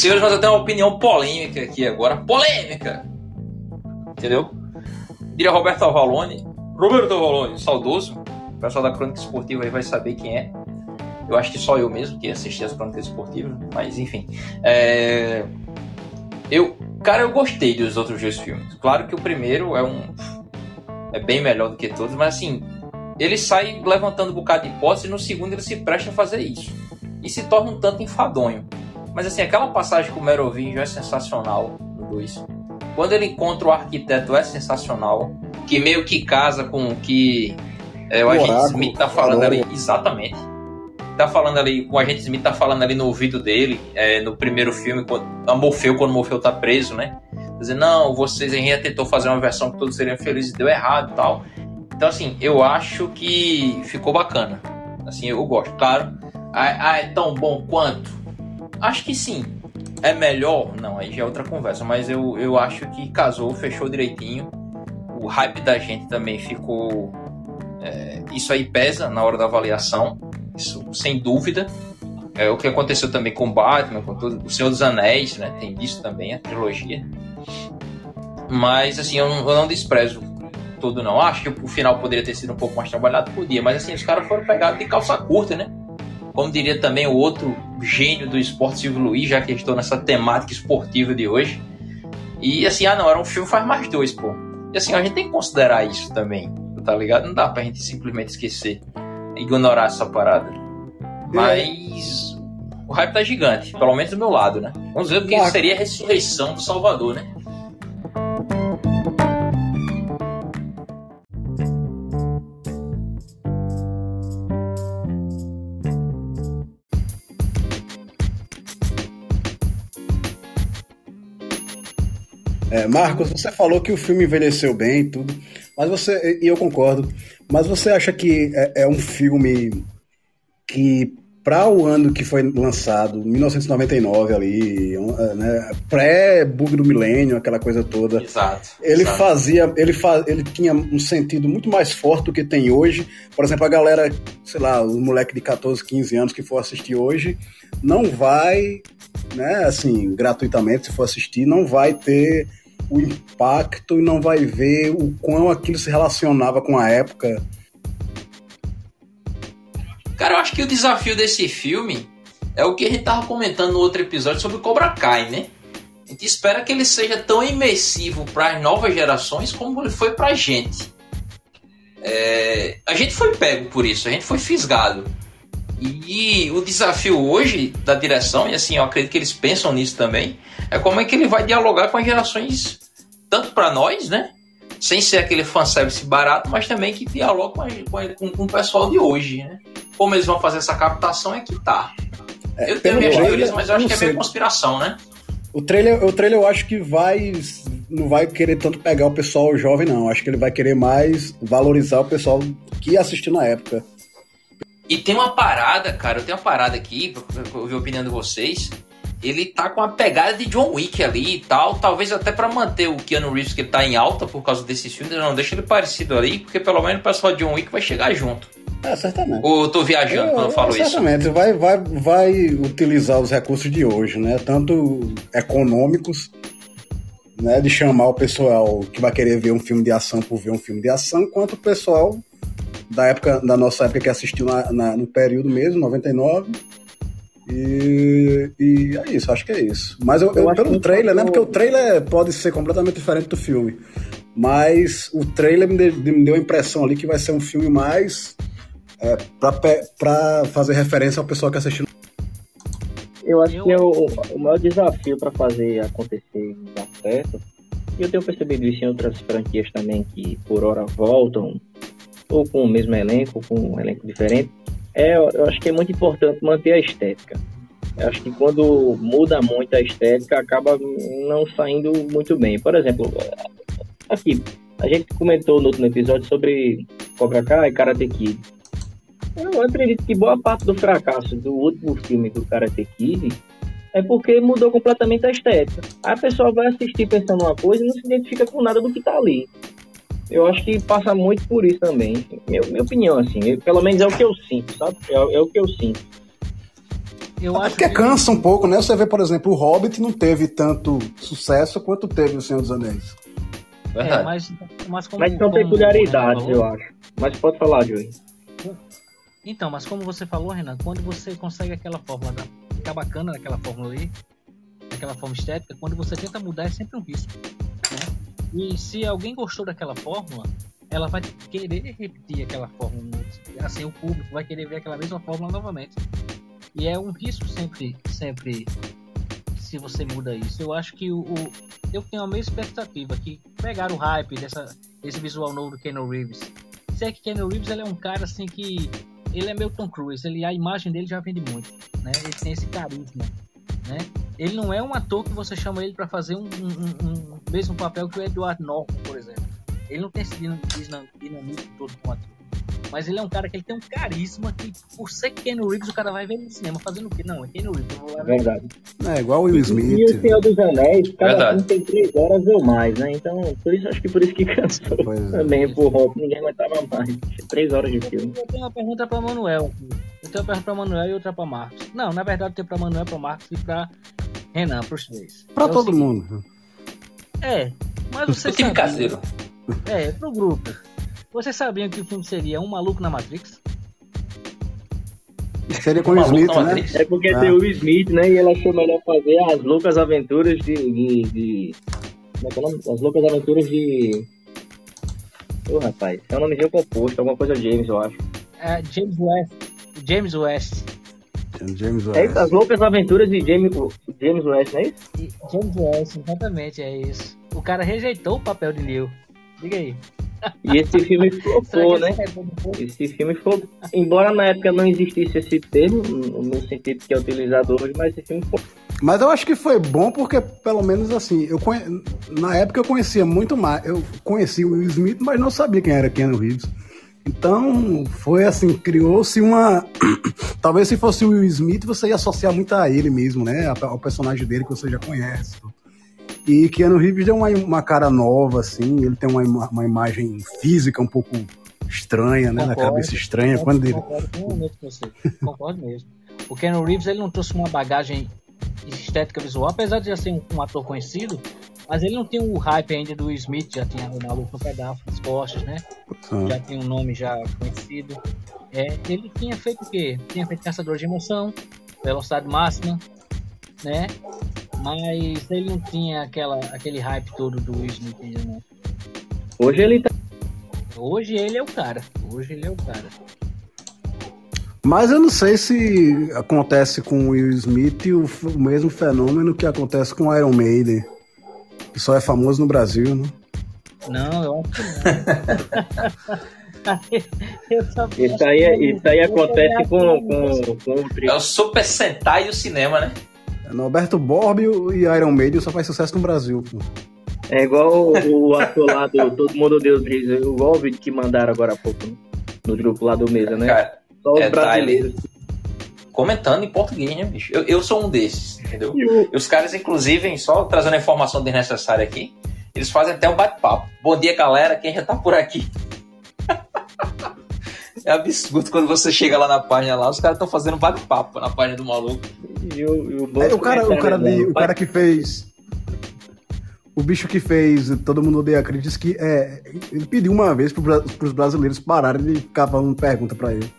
Senhores, mas tenho uma opinião polêmica aqui agora. Polêmica! Entendeu? Diria Roberto Avalone. Roberto Avalone, saudoso. O pessoal da Crônica Esportiva aí vai saber quem é. Eu acho que só eu mesmo que assisti as Crônicas Esportivas, mas enfim. É... Eu, cara, eu gostei dos outros dois filmes. Claro que o primeiro é um. É bem melhor do que todos, mas assim. Ele sai levantando um bocado de hipótese e no segundo ele se presta a fazer isso. E se torna um tanto enfadonho. Mas assim, aquela passagem com o Merovingio é sensacional no 2. Quando ele encontra o arquiteto é sensacional. Que meio que casa com o que É, o, o agente Smith tá falando ali. Exatamente. Tá falando ali. O agente Smith tá falando ali no ouvido dele, é, no primeiro filme, quando, a Morfeu, quando Morfeu tá preso, né? Dizendo, não, vocês, gente tentou fazer uma versão que todos seriam felizes e deu errado e tal. Então, assim, eu acho que ficou bacana. Assim, eu gosto. Claro, ah, é tão bom quanto? Acho que sim. É melhor? Não, aí já é outra conversa. Mas eu, eu acho que casou, fechou direitinho. O hype da gente também ficou. É, isso aí pesa na hora da avaliação. Isso sem dúvida. É o que aconteceu também com Batman, com todo, o Senhor dos Anéis, né? Tem isso também, a trilogia. Mas assim, eu não, eu não desprezo tudo, não. Acho que o final poderia ter sido um pouco mais trabalhado, podia. Mas assim, os caras foram pegados de calça curta, né? Como diria também o outro gênio do esporte, Silvio Luiz, já que estou nessa temática esportiva de hoje. E assim, ah não, era um filme faz mais dois, pô. E assim, a gente tem que considerar isso também, tá ligado? Não dá pra gente simplesmente esquecer, ignorar essa parada. Mas o hype tá gigante, pelo menos do meu lado, né? Vamos ver o que seria a ressurreição do Salvador, né? Marcos, você falou que o filme envelheceu bem e tudo, mas você, e eu concordo, mas você acha que é, é um filme que, para o ano que foi lançado, 1999 ali, é, né, pré-bug do milênio, aquela coisa toda, exato, ele exato. fazia, ele, fa, ele tinha um sentido muito mais forte do que tem hoje. Por exemplo, a galera, sei lá, o moleque de 14, 15 anos que for assistir hoje, não vai, né, assim, gratuitamente, se for assistir, não vai ter o impacto e não vai ver o quão aquilo se relacionava com a época. Cara, eu acho que o desafio desse filme é o que a gente tava comentando no outro episódio sobre Cobra Kai, né? A gente espera que ele seja tão imersivo para as novas gerações como ele foi pra gente. É... a gente foi pego por isso, a gente foi fisgado. E o desafio hoje da direção, e assim, eu acredito que eles pensam nisso também, é como é que ele vai dialogar com as gerações, tanto para nós, né? Sem ser aquele fanservice barato, mas também que dialoga com, com, com, o pessoal de hoje, né? Como eles vão fazer essa captação é que tá. É, eu tenho minhas teorias, mas eu acho que é meio conspiração, né? O trailer, o trailer eu acho que vai. Não vai querer tanto pegar o pessoal jovem, não. Acho que ele vai querer mais valorizar o pessoal que assistiu na época. E tem uma parada, cara, eu tenho uma parada aqui, pra ouvir a opinião de vocês. Ele tá com a pegada de John Wick ali e tal, talvez até para manter o Keanu Reeves que tá em alta por causa desses filmes, não deixa ele parecido ali, porque pelo menos o pessoal de John Wick vai chegar junto. É, certamente. Ou eu tô viajando eu, quando eu falo certamente. isso? Certamente, vai, vai, vai utilizar os recursos de hoje, né? Tanto econômicos, né? De chamar o pessoal que vai querer ver um filme de ação por ver um filme de ação, quanto o pessoal da época, da nossa época que assistiu na, na, no período mesmo, 99. E, e é isso, acho que é isso. Mas eu, eu, eu pelo trailer, né? Porque o trailer pode ser completamente diferente do filme. Mas o trailer me deu, me deu a impressão ali que vai ser um filme mais é, para fazer referência ao pessoal que assistiu. Eu acho que é o, o maior desafio para fazer acontecer dar certo, e eu tenho percebido isso em outras franquias também que por hora voltam ou com o mesmo elenco, ou com um elenco diferente, é, eu acho que é muito importante manter a estética. Eu acho que quando muda muito a estética, acaba não saindo muito bem. Por exemplo, aqui, a gente comentou no último episódio sobre Cobra Kai e Karate Kid. Eu acredito que boa parte do fracasso do último filme do Karate Kid é porque mudou completamente a estética. Aí a pessoa vai assistir pensando uma coisa e não se identifica com nada do que tá ali. Eu acho que passa muito por isso também. Minha, minha opinião, assim. Eu, pelo menos é o que eu sinto, sabe? É, é o que eu sinto. Eu acho porque que... cansa um pouco, né? Você vê, por exemplo, o Hobbit não teve tanto sucesso quanto teve o Senhor dos Anéis. É, mas, mas, como, mas são peculiaridades, eu acho. Mas pode falar, Joey. Então, mas como você falou, Renan, quando você consegue aquela fórmula, da, ficar bacana naquela fórmula ali, aquela forma estética, quando você tenta mudar é sempre um risco. E se alguém gostou daquela fórmula, ela vai querer repetir aquela fórmula. Assim, o público vai querer ver aquela mesma fórmula novamente. E é um risco sempre, sempre se você muda isso. Eu acho que o, o eu tenho a mesma expectativa que pegar o hype dessa, desse visual novo do Keanu Reeves, dizer que Keanu Reeves ele é um cara assim que ele é meio Tom Cruise, ele, a imagem dele já vende muito, né? Ele tem esse carisma, né? Ele não é um ator que você chama ele para fazer um, um, um, um, mesmo papel que o Edward Norton, por exemplo. Ele não tem esse dinamismo todo com o ator. Mas ele é um cara que ele tem um carisma que, por ser Keanu Reeves, o cara vai ver no cinema fazendo o quê? Não, é Keanu Reeves. Eu vou lá Verdade. É igual o Will Smith. E, o Senhor dos Anéis, cada filme tem três horas ou mais, né? Então, por isso, acho que por isso que cansou é. também, é. por Rock, ninguém aguentava mais. Três horas de filme. Eu tenho uma pergunta pra Manuel. Eu tenho uma pergunta pra Manuel e outra pra Marcos. Não, na verdade, eu tenho pra Manuel, pra Marcos e pra Renan, pros três. Pra é todo mundo. É, mas você. O time caseiro. É, pro grupo. Vocês sabiam que o filme seria Um Maluco na Matrix? Seria com o Smith, né? É porque ah. tem o Smith, né? E ele achou melhor fazer as loucas aventuras de. de, de... Como é que é o nome? As loucas aventuras de. Ô, oh, rapaz, é um nomezinho composto, alguma coisa James, eu acho. É, James West. James West. James West. É as loucas aventuras de James, James West, não é isso? James West, exatamente, é isso. O cara rejeitou o papel de Neil. Diga aí. E esse filme flopou, né? Esse filme flopou. Embora na época não existisse esse termo, no sentido que é utilizado hoje, mas esse filme flopou. Mas eu acho que foi bom porque, pelo menos assim, eu conhe... na época eu conhecia muito mais. Eu conhecia o Will Smith, mas não sabia quem era Keanu Reeves. Então, foi assim, criou-se uma. Talvez se fosse o Will Smith, você ia associar muito a ele mesmo, né? Ao personagem dele que você já conhece. E Keanu Reeves deu uma, uma cara nova, assim, ele tem uma, uma imagem física um pouco estranha, né? Concordo, na cabeça estranha. Concordo, quando ele... concordo com você. Concordo mesmo. O Keanu Reeves ele não trouxe uma bagagem estética visual, apesar de já ser um, um ator conhecido, mas ele não tem o hype ainda do Smith, já tinha o Maluco no Pedaço, as costas, né? Ah. Já tem um nome já conhecido. É, ele tinha feito o quê? Tinha feito Caçador de Emoção, Velocidade Máxima, né? Mas ele não tinha aquela, aquele hype todo do Will Smith ainda, né? Hoje ele tá. Hoje ele é o cara. Hoje ele é o cara. Mas eu não sei se acontece com o Will Smith o, o mesmo fenômeno que acontece com o Iron Maiden. Que só é famoso no Brasil, né? Não, eu acho que não. isso, aí, isso aí acontece com, com, com o É o Super Sentai e o cinema, né? Norberto Borbio e Iron Maiden só faz sucesso no Brasil. Pô. É igual o, o ator lá do Todo Mundo Deus Diz, igual o vídeo que mandaram agora há pouco no grupo lá do Mesa, né? Cara, só os é, brasileiros. Tá comentando em português, né, bicho? Eu, eu sou um desses, entendeu? E os caras, inclusive, só trazendo a informação desnecessária aqui, eles fazem até um bate-papo. Bom dia, galera, quem já tá por aqui? É absurdo quando você chega lá na página lá, os caras estão fazendo bate-papo na página do maluco. E o, e o, é, o cara, o cara, de, o cara que fez. O bicho que fez Todo Mundo Odeia Cris disse que é, ele pediu uma vez para os brasileiros pararem de ficar falando pergunta para ele.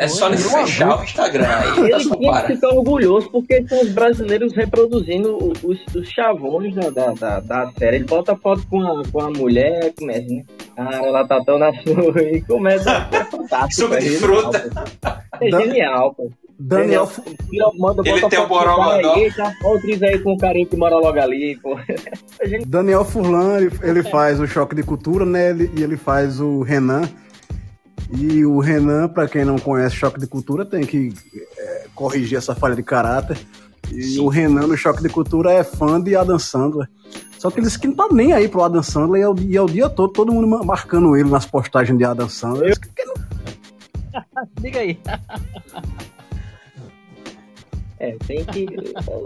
É só ele fechar o Instagram aí. Ele tinha que ficar orgulhoso porque são os brasileiros reproduzindo os, os chavões da, da, da, da, série. Ele bota foto com a, com a mulher, começa, né? Ah, ela tá tão na sua e começa. É fantástico. Suco de fruta. É genial, pô. Daniel, Daniel manda, ele tem o Borogodó. Olha o Tris aí com o carinho que mora logo ali, pô. Daniel Furlan, ele, ele faz o Choque de Cultura, né? Ele, e ele faz o Renan e o Renan, para quem não conhece Choque de Cultura, tem que é, corrigir essa falha de caráter. E Sim. o Renan no Choque de Cultura é fã de Adam Sandler. Só que ele disse que não tá nem aí pro Adam Sandler e é o, e é o dia todo todo mundo marcando ele nas postagens de Adam Sandler. Eu... Que não... Diga aí. É, tem que.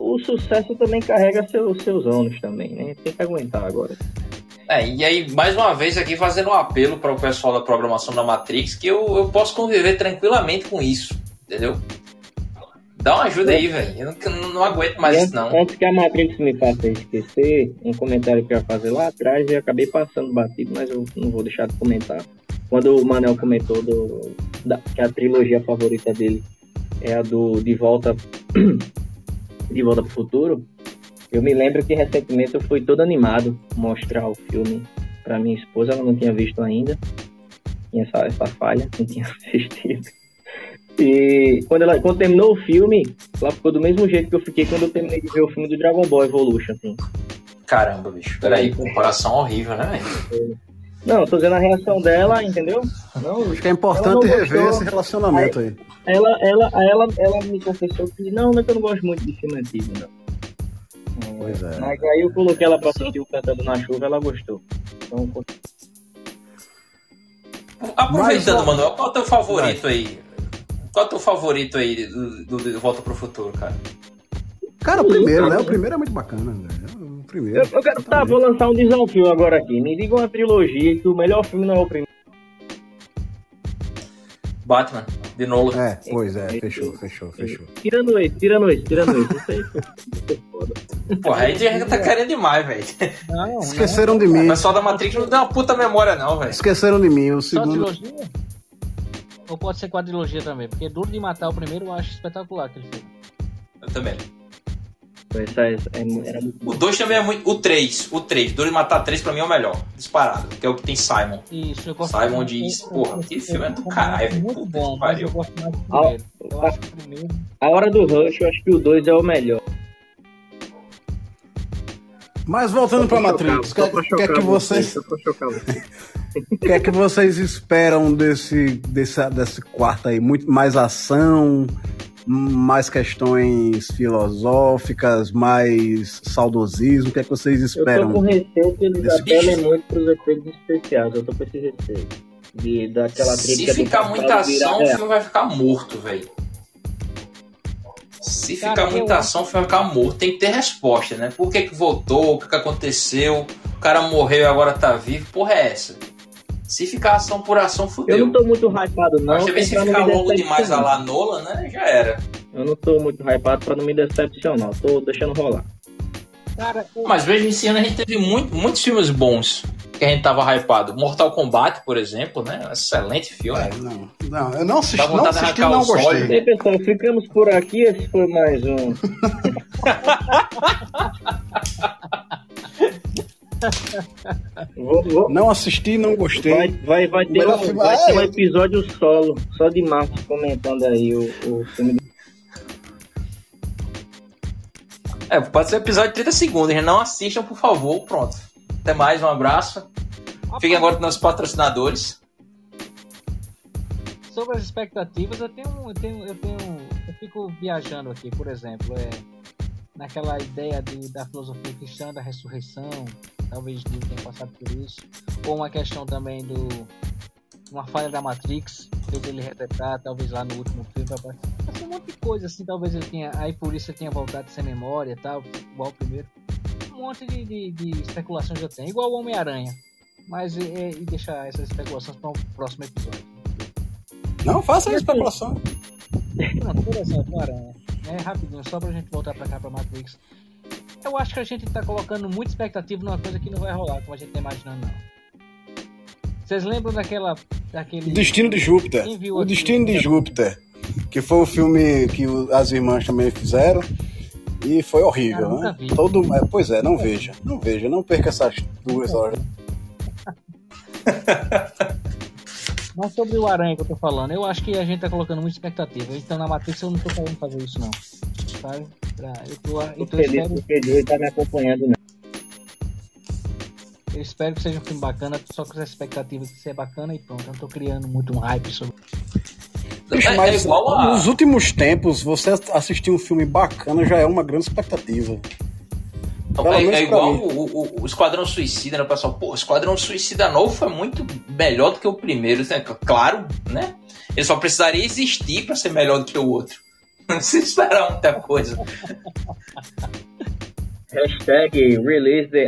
O sucesso também carrega seus, seus ônus também, né? Tem que aguentar agora. É, e aí, mais uma vez aqui fazendo um apelo para o pessoal da programação da Matrix, que eu, eu posso conviver tranquilamente com isso, entendeu? Dá uma ajuda aí, velho. Eu não, não, aguento mais isso, não. Antes que a Matrix me faça esquecer, um comentário que eu ia fazer lá atrás, eu acabei passando batido, mas eu não vou deixar de comentar. Quando o Manel comentou do, da, que a trilogia favorita dele é a do De Volta, de Volta pro Futuro, eu me lembro que recentemente eu fui todo animado mostrar o filme para minha esposa, ela não tinha visto ainda. Tinha essa, essa falha, não tinha assistido. E quando, ela, quando terminou o filme, ela ficou do mesmo jeito que eu fiquei quando eu terminei de ver o filme do Dragon Ball Evolution, assim. Caramba, bicho. Peraí, comparação horrível, né, velho? Não, tô dizendo a reação dela, entendeu? Não, Acho que é importante rever gostou. esse relacionamento aí. ela, ela, ela, ela me confessou que não, não é que eu não gosto muito de filme antigo, não. Pois é. Mas aí eu coloquei ela pra assistir o Cantando na Chuva, ela gostou. Então, Aproveitando, Mas, Manuel, qual é o teu favorito aí? Qual é o teu favorito aí do, do, do Volta pro Futuro, cara? Cara, o primeiro, né? O primeiro é muito bacana, velho. O primeiro. eu, eu quero, tá, vou lançar um desafio agora aqui. Me diga uma trilogia que o melhor filme não é o primeiro. Batman, de Nolan. É, pois é, fechou, fechou, fechou. Tirando esse, tirando esse, tirando esse. Isso aí foi- foi foda. Porra, aí já tá querendo demais, velho. Não, Esqueceram de O mim. pessoal da Matrix não tem uma puta memória, não, velho. Esqueceram de mim. O Só segundo. trilogia? Ou pode ser quadrilogia também? Porque Duro de Matar o primeiro eu acho espetacular aquele filme. Eu também. Essa, essa, é- era muito O 2 também é muito. O 3, o 3. Duro de Matar 3 pra mim é o melhor. Disparado. Que é o que tem Simon. Isso, eu gosto Simon eu- diz, porra, eu- filme é do caralho, velho. Muito Puta bom, que mas pariu. eu gosto mais do primeiro. Eu acho que o primeiro. A hora do Rush, eu acho que o 2 é o melhor. Mas voltando pra Matrix, o que, é- que é que vocês. o que é que vocês esperam desse, desse, desse quarto aí? Muito mais ação, mais questões filosóficas, mais saudosismo. O que é que vocês Eu esperam? tô com receio que eles Desse apelem muito pros efeitos especiais. Eu tô com esse receio. De, daquela Se ficar muita ação, o filme vai ficar morto, velho. Se Cara, ficar eu muita acho- ação, o filme vai ficar morto. Tem que ter resposta, né? Por que que voltou? O que que aconteceu? O cara morreu e agora tá vivo. Porra é essa? Se ficar ação por ação, Eu fudeu. não tô muito hypado, não. Mas também se ficar longo demais a lá Nolan, né? Já era. Eu não tô muito hypado pra não me decepcionar. Eu Tô deixando rolar. Cara, eu- Mas mesmo esse ano a gente teve muito, muitos filmes bons que a gente tava hypado. Mortal Kombat, por exemplo, né? Excelente filme. É, não, não, eu não assisti, Dá não, vontade de assisti, não gostei. E aí, pessoal, ficamos por aqui. Esse foi mais um. vou, vou- Não assisti, não gostei. vai, vai, vai, ter, um, filme- vai Ah, ter um episódio solo, só de Marcos comentando aí o, o filme. É, pode ser um episódio de 30 segundos. Não assistam, por favor. Pronto. Até mais, um abraço. Fiquem agora com nossos patrocinadores. sobre as expectativas, eu tenho, eu tenho, eu tenho, eu fico viajando aqui, por exemplo, é naquela ideia de, da filosofia cristã da ressurreição, talvez Deus tenha passado por isso, ou uma questão também do uma falha da Matrix, fez ele resetar, talvez lá no último filme, vai assim, um monte de coisa assim, talvez ele tenha, aí por isso ele tenha voltado sem memória, e tal, igual o primeiro, um monte de, de, de especulações eu tenho, igual o Homem-Aranha, mas é, e deixar essas especulações para o próximo episódio. Não, faça a especulação. Pronto, por exemplo, Aranha. É, rapidinho, só pra gente voltar pra cá pra Matrix. Eu acho que a gente tá colocando muita expectativa numa coisa que não vai rolar, como a gente tá imaginando, não. Vocês lembram daquela. daquele. O Destino de Júpiter. O? Destino de Júpiter. Que foi um filme que o- as irmãs também fizeram. E foi horrível, Cara, né? vi. Todo, é, pois é, não veja. Não veja, não perca essas duas horas. Mas sobre o Aranha que eu tô falando, eu acho que a gente tá colocando muita expectativa. Então na Matrix eu não tô querendo fazer isso, não. Sabe? Pra- Eu, tô, Tô então eu feliz espero, porque ele tá me acompanhando. Né? eu espero que seja um filme bacana, só com essa expectativa de ser bacana e pronto. Eu não tô criando muito um hype sobre. Bicho, É- é mas igual a- nos últimos tempos, você assistir um filme bacana já é uma grande expectativa. Pelo É, menos é igual mim. o, o- o Esquadrão Suicida, né? O pessoal, pô, o Esquadrão Suicida novo foi muito melhor do que o primeiro, né? Claro, né? Ele só precisaria existir pra ser melhor do que o outro. Não precisa esperar muita coisa. Hashtag release the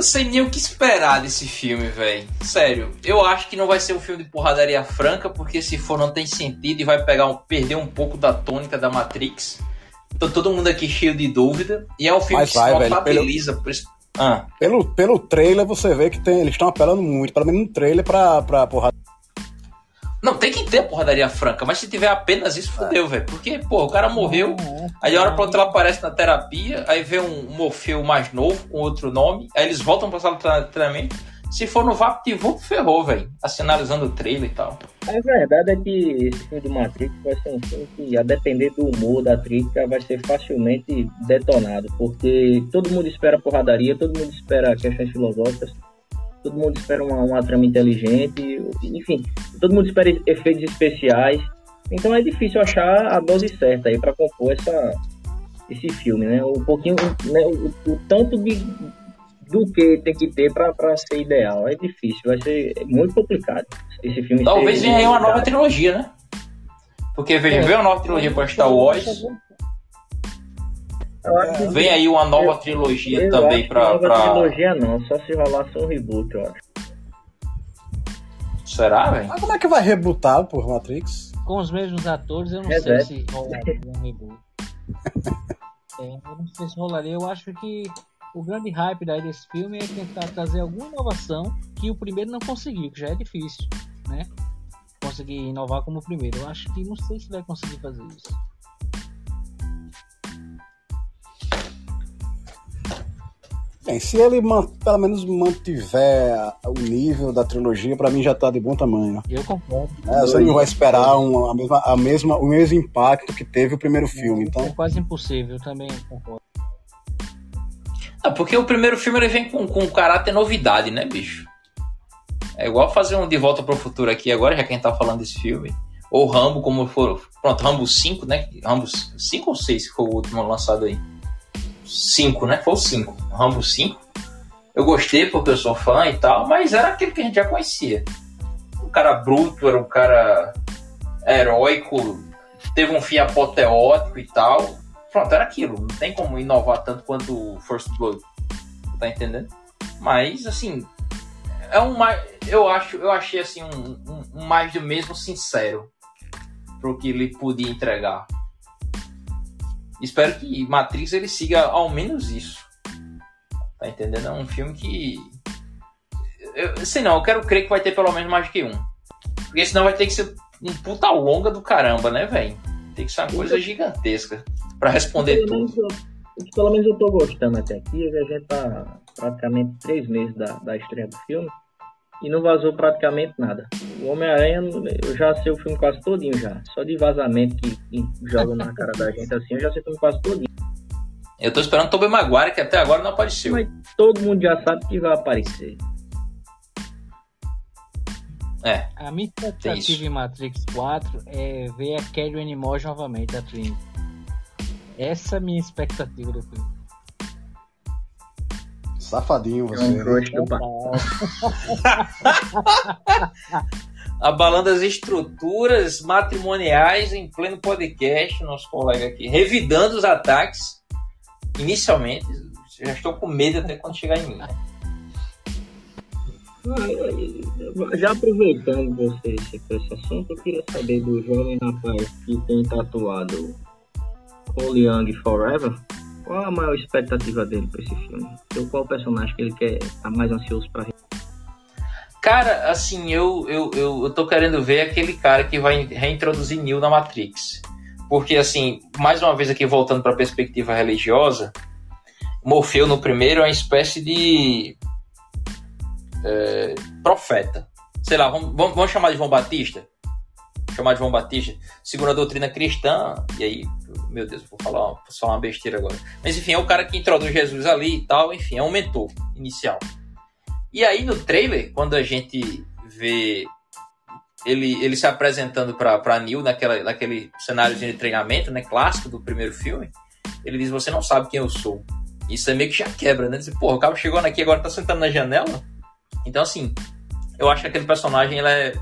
não sei nem o que esperar desse filme, velho. Sério, eu acho que não vai ser um filme de porradaria franca, porque se for não tem sentido e vai pegar um, perder um pouco da tônica da Matrix. Tô todo mundo aqui cheio de dúvida. E é um filme Mas que vai, se notabiliza. por isso- Ah, Pelo, pelo trailer, você vê que tem, eles estão apelando muito, pelo menos no trailer, pra, pra porrada. Não, tem que ter porradaria franca, mas se tiver apenas isso, fodeu, velho. Porque, pô, o cara morreu, aí a hora pra outra ela aparece na terapia, aí vê um, Morfeu mais novo, com outro nome, aí eles voltam pra sala de treinamento. Se for no VaptVup, ferrou, velho. Analisando o trailer e tal. A verdade é que esse filme do Matrix vai ser um filme que, a depender do humor da crítica, vai ser facilmente detonado. Porque todo mundo espera porradaria, todo mundo espera questões filosóficas, todo mundo espera uma, uma trama inteligente, enfim, todo mundo espera efeitos especiais. Então é difícil achar a dose certa aí para compor essa, esse filme, né? Um pouquinho, né? O, o, tanto de do que tem que ter para ser ideal. É difícil, vai ser muito complicado esse filme. Talvez venha aí uma nova trilogia, né? Porque veja, é. vem uma nova trilogia para Star Wars. Vem aí uma nova eu, trilogia eu também para. Nova pra... trilogia não, só se rolasse um reboot, eu acho. Será, velho? Mas como é que vai rebootar por Matrix? Com os mesmos atores, eu não é sei se rolaria um reboot. é, eu não sei se rolaria. Eu acho que o grande hype daí desse filme é tentar trazer alguma inovação que o primeiro não conseguiu, que já é difícil, né? Conseguir inovar como o primeiro. Eu acho que não sei se vai conseguir fazer isso. Bem, se ele pelo menos mantiver o nível da trilogia, para mim já tá de bom tamanho. Eu concordo. É, você não vai esperar um, a mesma, a mesma, o mesmo impacto que teve o primeiro filme. Então... É quase impossível, eu também concordo. Ah, porque o primeiro filme ele vem com, com caráter novidade, né, bicho? É igual fazer um De Volta para o Futuro aqui agora, já que a gente tá falando desse filme. Ou Rambo, como for. Pronto, Rambo 5, né? Rambo 5 ou 6 que foi o último lançado aí? 5, né? Foi o 5. Rambo 5. Eu gostei porque eu sou fã e tal, mas era aquele que a gente já conhecia. Um cara bruto, era um cara heróico, teve um fim apoteótico e tal. Pronto, era aquilo. Não tem como inovar tanto quanto o First Blood. Tá entendendo? Mas, assim, é um mais. Eu acho, eu achei assim um, um, um, mais do mesmo sincero pro que ele podia entregar. Espero que Matrix ele siga ao menos isso. Tá entendendo? É um filme que. Eu sei não, eu quero crer que vai ter pelo menos mais do que um. Porque senão vai ter que ser um puta longa do caramba, né, velho? Tem que ser uma coisa gigantesca para responder pelo tudo. Menos, pelo menos eu tô gostando até aqui, a gente tá praticamente três meses da, da estreia do filme e não vazou praticamente nada. O Homem-Aranha, eu já sei o filme quase todinho já. Só de vazamento que, que jogam na cara da gente assim, eu já sei o filme quase todinho. Eu tô esperando o Tobey Maguire, que até agora não apareceu. Mas todo mundo já sabe que vai aparecer. É. A minha expectativa em Matrix 4 é ver a Kelly Moore novamente, a Trinity. Essa é a minha expectativa do filme. Safadinho você. Né? Abalando as estruturas matrimoniais em pleno podcast, nosso colega aqui, revidando os ataques inicialmente. Já estou com medo até quando chegar em mim. Já aproveitando você esse assunto, eu queria saber do jovem rapaz que tem tatuado Cole Young Forever. Qual a maior expectativa dele para esse filme? Então, qual personagem que ele quer tá mais ansioso para Cara, assim, eu, eu, eu, eu tô querendo ver aquele cara que vai reintroduzir Neo na Matrix. Porque, assim, mais uma vez aqui voltando para a perspectiva religiosa, Morfeu no primeiro é uma espécie de é, profeta. Sei lá, vamos, vamos chamar de João Batista? Chamar de João Batista, segundo a doutrina cristã, e aí, meu Deus, vou falar, vou falar uma besteira agora. Mas enfim, é o cara que introduz Jesus ali e tal, enfim, é um mentor inicial. E aí no trailer, quando a gente vê ele, ele se apresentando para Neil naquela, naquele cenário de treinamento, né, clássico do primeiro filme, ele diz: Você não sabe quem eu sou. Isso é meio que já quebra, né? Diz, Porra, o cara chegou aqui agora tá sentando na janela. Então, assim, eu acho que aquele personagem ele é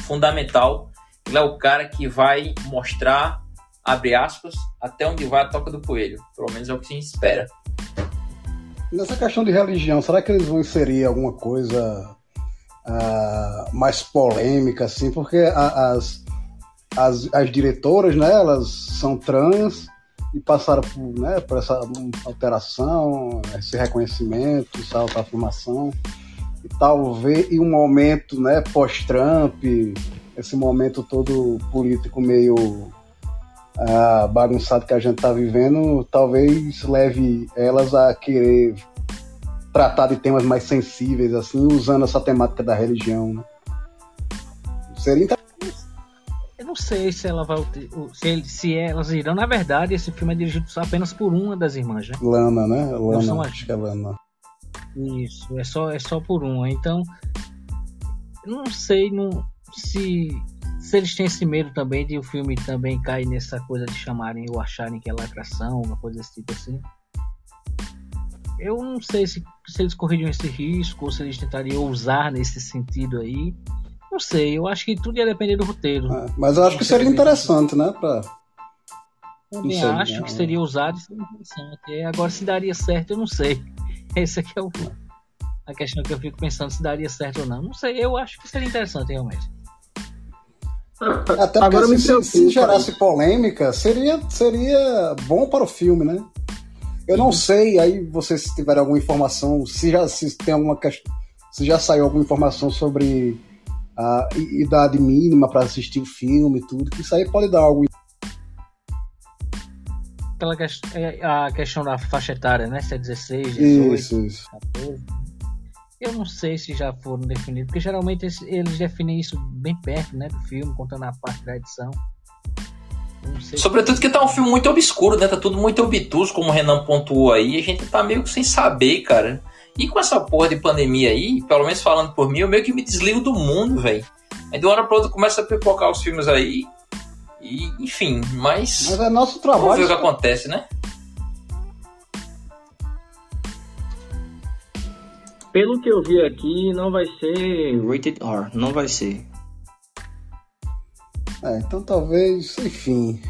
fundamental. Ele é o cara que vai mostrar, abre aspas, até onde vai a toca do coelho. Pelo menos é o que se espera. Nessa questão de religião, será que eles vão inserir alguma coisa uh, mais polêmica, assim? Porque as, as, as diretoras, né, elas são trans e passaram por, né, por essa alteração, esse reconhecimento, essa autoafirmação e talvez em um momento né, pós-Trump, esse momento todo político meio uh, bagunçado que a gente está vivendo, talvez leve elas a querer tratar de temas mais sensíveis, assim, usando essa temática da religião. Né? Seria Eu não sei se ela vai se, se elas irão. Na verdade, esse filme é dirigido apenas por uma das irmãs, né? Lana, né? Lana, acho que é Lana. Isso, é só, é só por uma. Então, não sei não, se, se eles têm esse medo também de o filme também cair nessa coisa de chamarem ou acharem que é lacração, alguma coisa desse tipo assim. Eu não sei se, se eles correriam esse risco ou se eles tentariam ousar nesse sentido aí. Não sei, eu acho que tudo ia depender do roteiro. É, mas eu acho que seria interessante, né? Pra... Também sei, acho né? que seria usado e seria interessante. É, agora, se daria certo, eu não sei. Esse aqui é o, a questão que eu fico pensando se daria certo ou não. Não sei, eu acho que seria interessante realmente. Até Agora se, se, se gerasse polêmica, seria, seria bom para o filme, né? Eu não sei, aí vocês tiverem alguma informação, se já se tem alguma questão, se já saiu alguma informação sobre a idade mínima para assistir o filme e tudo, que isso aí pode dar algo. Aquela questão, é, a questão da faixa etária, né? Se é 16, 18, isso, isso. 14. Eu não sei se já foram definidos, porque geralmente eles definem isso bem perto né, do filme, contando a parte da edição. Sobretudo que tá um filme muito obscuro, né? Tá tudo muito obtuso, como o Renan pontuou aí. A gente tá meio que sem saber, cara. E com essa porra de pandemia aí, pelo menos falando por mim, eu meio que me desligo do mundo, velho. Aí de uma hora pra outra começa a pipocar os filmes aí. E, enfim, mas. Mas é nosso trabalho. Vamos ver o que acontece, né? Pelo que eu vi aqui, não vai ser rated R, não vai ser. É, então talvez, enfim,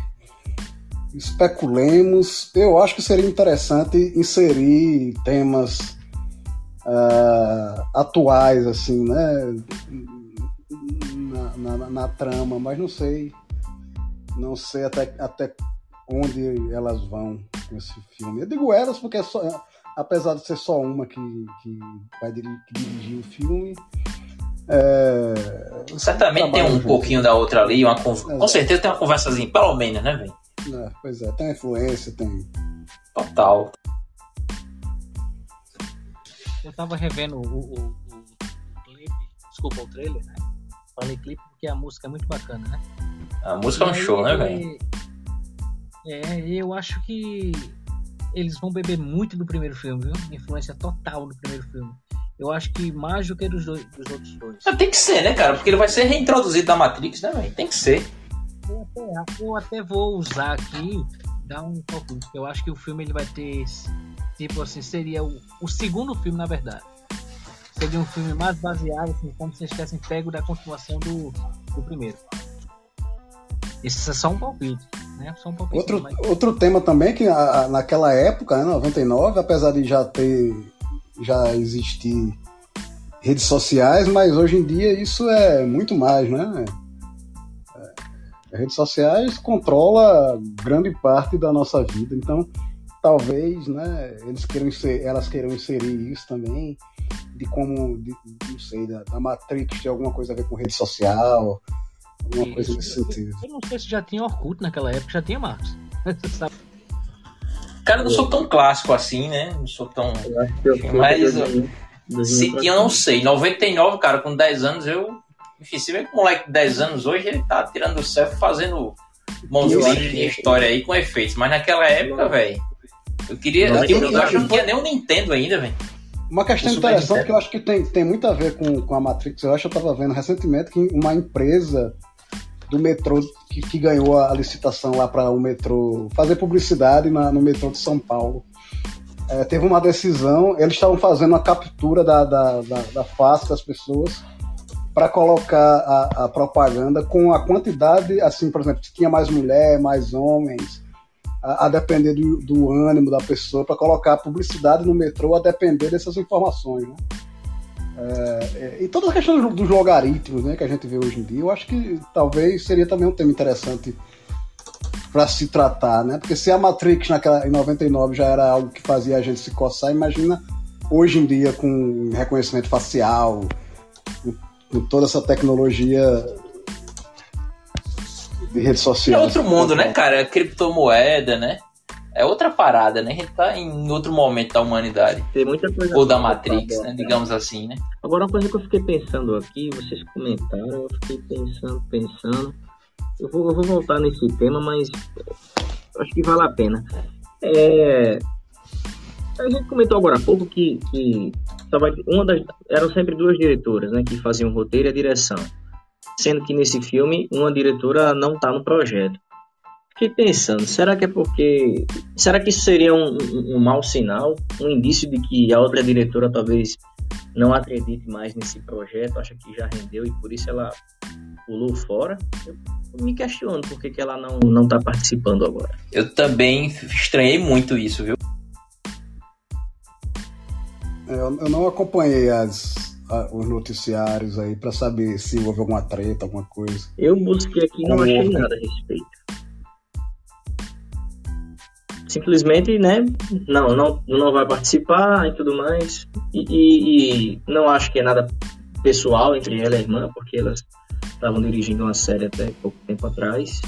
especulemos. Eu acho que seria interessante inserir temas uh, atuais, assim, né? Na, na, na, trama, mas não sei. Não sei até, até onde elas vão com esse filme. Eu digo elas porque é só, apesar de ser só uma que, que vai dirigir, que dirigir o filme, é, Certamente tem um junto. pouquinho da outra ali, uma, com certeza tem uma conversazinha, pelo menos, né, velho? É, pois é, tem influência, tem. Total. Eu tava revendo o, o, o, o clipe, desculpa, o trailer, né? Falei clipe porque a música é muito bacana, né? A música é um show, né, velho? É, eu acho que eles vão beber muito do primeiro filme, viu? Influência total do primeiro filme. Eu acho que mais do que dos, dois, dos outros dois. tem que ser, né, cara? Porque ele vai ser reintroduzido na Matrix, né, velho? Tem que ser. Eu até, eu até vou usar aqui, dar um pouco, eu acho que o filme ele vai ter, tipo assim, seria o, o segundo filme, na verdade. Seria um filme mais baseado, assim, como se estivessem pego da continuação do, do primeiro. Esse é só um palpite. Né? Só um outro, outro tema também que a, naquela época, né, 99, apesar de já ter já existir redes sociais, mas hoje em dia isso é muito mais, né? É, redes sociais controla grande parte da nossa vida, então talvez, né, eles queiram ser, elas queiram inserir isso também de como, de, não sei, da, da, Matrix ter alguma coisa a ver com rede social, alguma isso. coisa nesse sentido. Eu não sei se já tinha Orkut naquela época, já tinha Marcos. Cara, eu não sou tão clássico assim, né? Não sou tão. Mas. Se tinha, eu não sei. 99, cara, com 10 anos, eu. Enfim, se vê que um moleque de 10 anos hoje, ele tá tirando o selfie fazendo monstros de história aí com efeitos. Mas naquela época, velho. Eu queria. Eu, tinha, eu acho que não tinha nem o Nintendo ainda, velho. Uma questão interessante que eu acho que tem, tem muito a ver com, com a Matrix, eu acho que eu tava vendo recentemente que uma empresa do metrô que, que ganhou a licitação lá para o metrô fazer publicidade na, no metrô de São Paulo. É, teve uma decisão, eles estavam fazendo a captura da, da, da, da face das pessoas para colocar a, a, propaganda com a quantidade, assim, por exemplo, se tinha mais mulher, mais homens, a, a depender do, do, ânimo da pessoa, para colocar a publicidade no metrô a depender dessas informações. Né? É, é, e toda a questão dos logaritmos né, que a gente vê hoje em dia, eu acho que talvez seria também um tema interessante para se tratar, né? Porque se a Matrix naquela, em 99 já era algo que fazia a gente se coçar, imagina hoje em dia com reconhecimento facial, com, com toda essa tecnologia de redes sociais. É outro mundo, né, cara? É criptomoeda, né? É outra parada, né? A gente tá em outro momento da humanidade. Tem muita coisa. Ou da Matrix, né? Digamos assim, né? Agora, uma coisa que eu fiquei pensando aqui, vocês comentaram, eu fiquei pensando, pensando. Eu vou, eu vou voltar nesse tema, mas acho que vale a pena. É, a gente comentou agora há pouco que, que uma das, eram sempre duas diretoras né, que faziam o roteiro e a direção. Sendo que nesse filme, uma diretora não está no projeto. Fiquei pensando, será que é porque. Será que isso seria um, um, um mau sinal? Um indício de que a outra diretora talvez não acredite mais nesse projeto, acha que já rendeu e por isso ela pulou fora? Eu, eu me questiono por que, que ela não, não tá participando agora. Eu também estranhei muito isso, viu? Eu, eu não acompanhei as, a, os noticiários aí para saber se houve alguma treta, alguma coisa. Eu busquei aqui e não achei nada a respeito. Simplesmente, né? Não, não, não vai participar e tudo mais. E, e, e não acho que é nada pessoal entre ela e a irmã, porque elas estavam dirigindo uma série até pouco tempo atrás.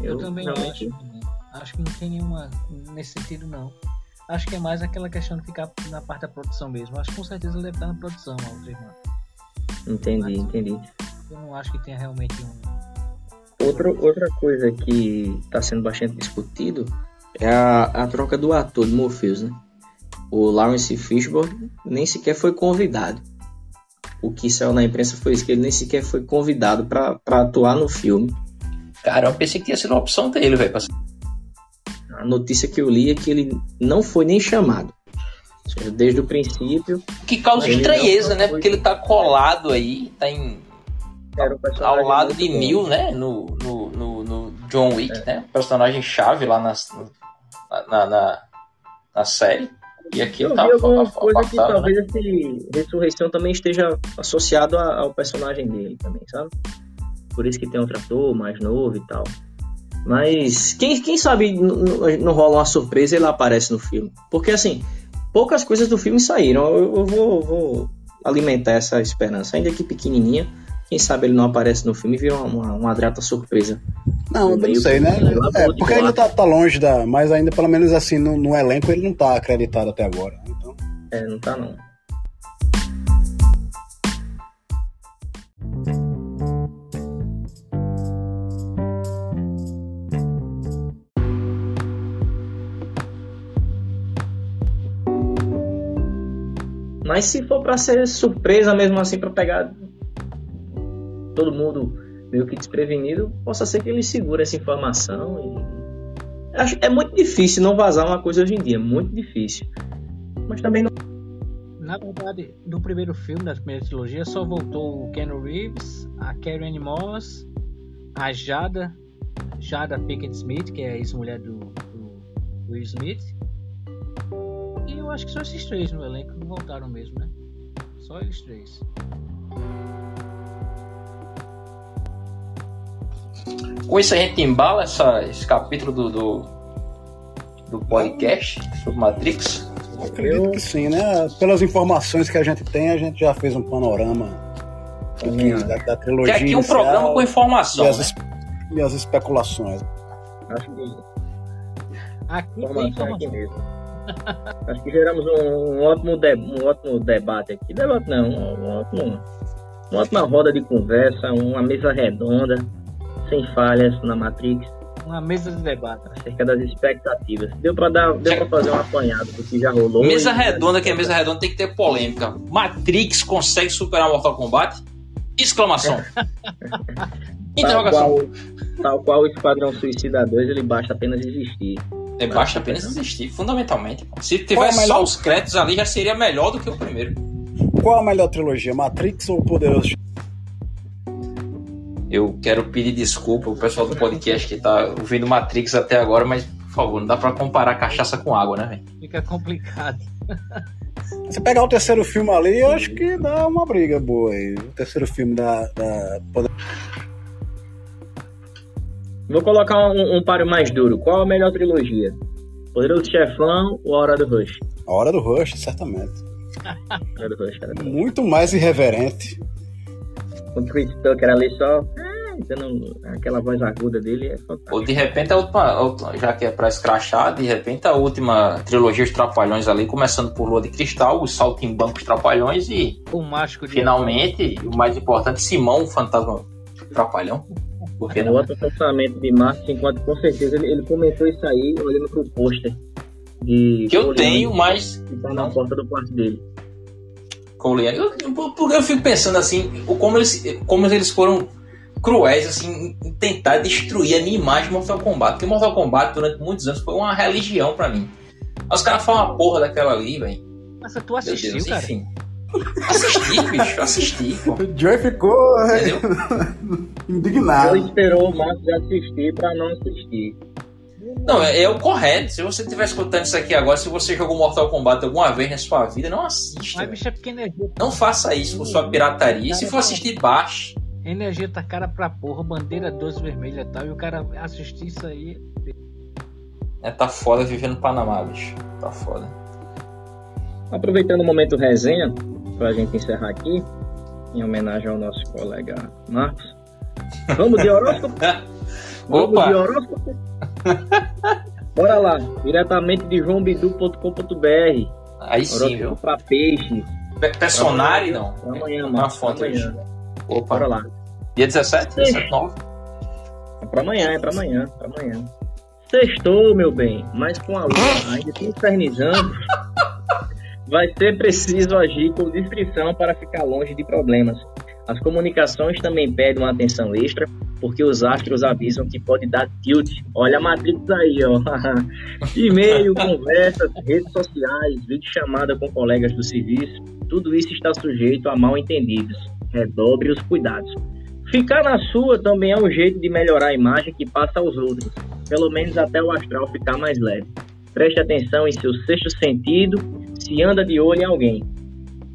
Eu, eu também realmente... acho. Acho que não tem nenhuma nesse sentido, não. Acho que é mais aquela questão de ficar na parte da produção mesmo. Acho que com certeza ele deve estar na produção, Aldirman. Entendi, Mas, entendi. Eu não acho que tenha realmente um. Outra, outra coisa que está sendo bastante discutido é a, a troca do ator de Morpheus, né? O Lawrence Fishburne nem sequer foi convidado. O que saiu na imprensa foi isso, que ele nem sequer foi convidado para atuar no filme. Cara, eu pensei que tinha sido uma opção dele, velho. A notícia que eu li é que ele não foi nem chamado. Seja, desde o princípio. Que causa estranheza, né? Porque ele tá colado aí, tá em. ao lado de Neil, né? No John Wick, é. né? Personagem chave lá na, na, na, na série. E aqui eu tá vi alguma coisa que talvez né? esse ressurreição também esteja associado ao personagem dele também, sabe? Por isso que tem outro ator mais novo e tal. Mas quem, quem sabe não rola uma surpresa e ele aparece no filme. Porque assim, poucas coisas do filme saíram. Eu, eu vou, vou, alimentar essa esperança, ainda que pequenininha. Quem sabe ele não aparece no filme e vira uma, uma, uma surpresa. Não, não sei, né? É, porque ainda tá, tá, longe da. Mas ainda, pelo menos assim, no, no elenco ele não tá acreditado até agora. Então... É, não tá não. Mas se for para ser surpresa mesmo assim, para pegar todo mundo meio que desprevenido, possa ser que ele segure essa informação. E... É muito difícil não vazar uma coisa hoje em dia, muito difícil. Mas também não. Na verdade, do primeiro filme, da primeira trilogia, só voltou o Ken Reeves, a Karen Moss, a Jada, Jada Pinkett Smith, que é a ex-mulher do, do Will Smith, e eu acho que só esses três no elenco voltaram mesmo, né? Só eles três. Com isso a gente embala essa, esse capítulo do, do, do podcast sobre Matrix? Eu acredito eu... que sim, né? Pelas informações que a gente tem, a gente já fez um panorama da, da trilogia. Que aqui é um programa com informação. E as, né? e as especulações. Acho que. Aqui tem informação. Aqui mesmo. Acho que geramos um, um ótimo, de, um ótimo debate aqui. Debate não, um, um ótimo, uma ótima roda de conversa, uma mesa redonda, sem falhas na Matrix. Uma mesa de debate. Acerca das expectativas. Deu pra, dar, deu pra fazer um apanhado do que já rolou. Mesa redonda, que é mesa redonda, tem que ter polêmica. Matrix consegue superar Mortal Kombat? Exclamação. Interrogação. Tal qual, tal qual o Esquadrão Suicida 2, ele basta apenas existir. É, basta apenas existir, fundamentalmente. Se tivesse só os créditos ali, já seria melhor do que o primeiro. Qual a melhor trilogia, Matrix ou Poderoso? Eu quero pedir desculpa ao pessoal do podcast que tá ouvindo Matrix até agora, mas, por favor, não dá pra comparar cachaça com água, né, velho? Fica complicado. Se pegar o terceiro filme ali, eu acho que dá uma briga boa aí. O terceiro filme da. da... Vou colocar um, um páreo mais duro. Qual a melhor trilogia? Poderoso Chefão ou A Hora do Rush? A Hora do Rush, certamente. Hora do Rush, cara. Muito mais irreverente. Com o Chris Tucker ali só... Ah, Então, aquela voz aguda dele é fantástico. Ou de repente a última, já que é pra escrachar, de repente a última trilogia Os Trapalhões ali, começando por Lua de Cristal, os Saltimbancos Trapalhões e O mágico de finalmente, o mais importante, Simão, o fantasma Trapalhão. Porque não? outro pensamento de marketing, enquanto com certeza ele, ele começou isso aí olhando pro pôster de Que eu tenho, mas que tá na porta do quarto dele. Corleone. Eu, eu- porque eu fico pensando assim, o- como eles, como eles foram cruéis assim, em tentar destruir a minha imagem de Mortal Kombat. Porque Mortal Kombat durante muitos anos foi uma religião pra mim. Os caras falam uma porra daquela ali, velho. Mas tu assistiu, Deus, cara? enfim. Assisti, bicho, assisti, pô. O Joey ficou é, Entendeu? indignado. Ele esperou o Marcos assistir pra não assistir. Não, é, é o correto. Se você estiver escutando isso aqui agora, se você jogou Mortal Kombat alguma vez na sua vida, não assista. Mas, bicho, é porque energia, Não faça isso com sua pirataria. Se for assistir, baixe. energia tá cara pra porra, bandeira 12 vermelha e tal, e o cara assistir isso aí. É, tá foda viver no Panamá, bicho. Tá foda. Aproveitando o momento resenha, pra gente encerrar aqui, em homenagem ao nosso colega Marcos. Vamos de horóscopo? Vamos de Opa! horóscopo? Bora lá, diretamente de joãobidu.com.br. Aí sim, viu? pra peixes. Pe- Personari, não. Pra amanhã, Uma Marcos. fonte, pra amanhã. Opa. Bora lá. Dia 17? 17, 9. É pra amanhã, é pra amanhã, pra amanhã. Sextou, meu bem, mas com a lua ainda se infernizando, vai ser preciso agir com discrição para ficar longe de problemas. As comunicações também pedem uma atenção extra, porque os astros avisam que pode dar tilt. Olha a Matrix aí, ó. E-mail, conversas, redes sociais, vídeo chamada com colegas do serviço, tudo isso está sujeito a mal entendidos. Redobre os cuidados. Ficar na sua também é um jeito de melhorar a imagem que passa aos outros, pelo menos até o astral ficar mais leve. Preste atenção em seu sexto sentido se anda de olho em alguém.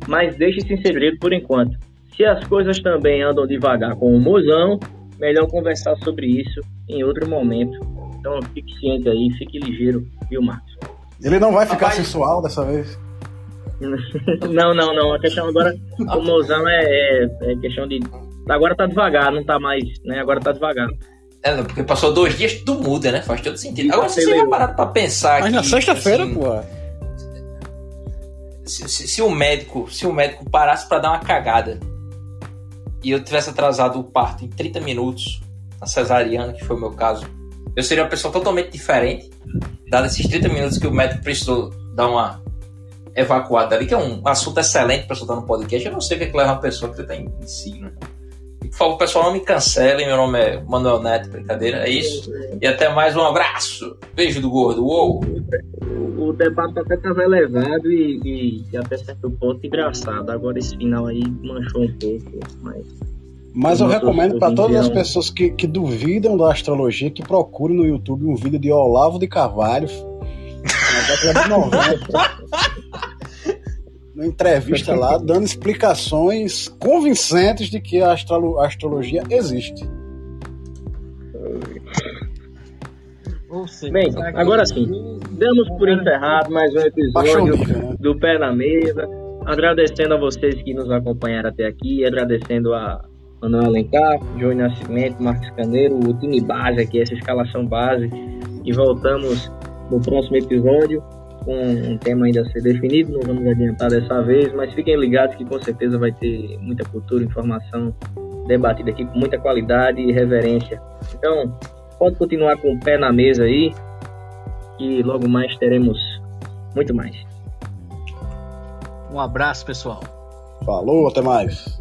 Mas deixe-se em segredo por enquanto. Se as coisas também andam devagar com o mozão, melhor conversar sobre isso em outro momento. Então fique ciente aí, fique ligeiro, viu, Marcos? Ele não vai ficar Rapaz. sensual dessa vez. não, não, não. A questão agora, o mozão é, é, é questão de. Agora tá devagar, não tá mais, né? Agora tá devagar. É, porque passou dois dias, tudo muda, né? Faz todo sentido. Agora, se você vai parar pra pensar Mas na que, sexta-feira, assim, pô. se, se- se o médico, se o médico parasse pra dar uma cagada e eu tivesse atrasado o parto em 30 minutos, na cesariana, que foi o meu caso, eu seria uma pessoa totalmente diferente, dado esses 30 minutos que o médico precisou dar uma evacuada ali, que é um assunto excelente pra soltar no podcast. Eu não sei o que, é leva uma pessoa que tá em, em por favor, pessoal, não me cancelem. Meu nome é Manuel Neto, brincadeira. É isso. E até mais um abraço. Beijo do gordo. Uou! O, debate até estava elevado e, e- até certo ponto engraçado. Agora esse final aí manchou um pouco, mas Mas eu recomendo para todas as é pessoas que, que duvidam da astrologia que procurem no YouTube um vídeo de Olavo de Carvalho na década de 90. Uma entrevista lá, dando explicações convincentes de que a, astrolo- a astrologia existe. Seja, Bem, aqui- agora sim. damos por encerrado mais um episódio né? do Pé na Mesa. Agradecendo a vocês que nos acompanharam até aqui, agradecendo a Manuel Alencar, Joey Nascimento, Marcos Caneiro, o time base aqui, essa escalação base. E voltamos no próximo episódio com um tema ainda a ser definido, não vamos adiantar dessa vez, mas fiquem ligados que com certeza vai ter muita cultura, informação debatida aqui com muita qualidade e reverência. Então, pode continuar com o pé na mesa aí, que logo mais teremos muito mais. Um abraço, pessoal. Falou, até mais.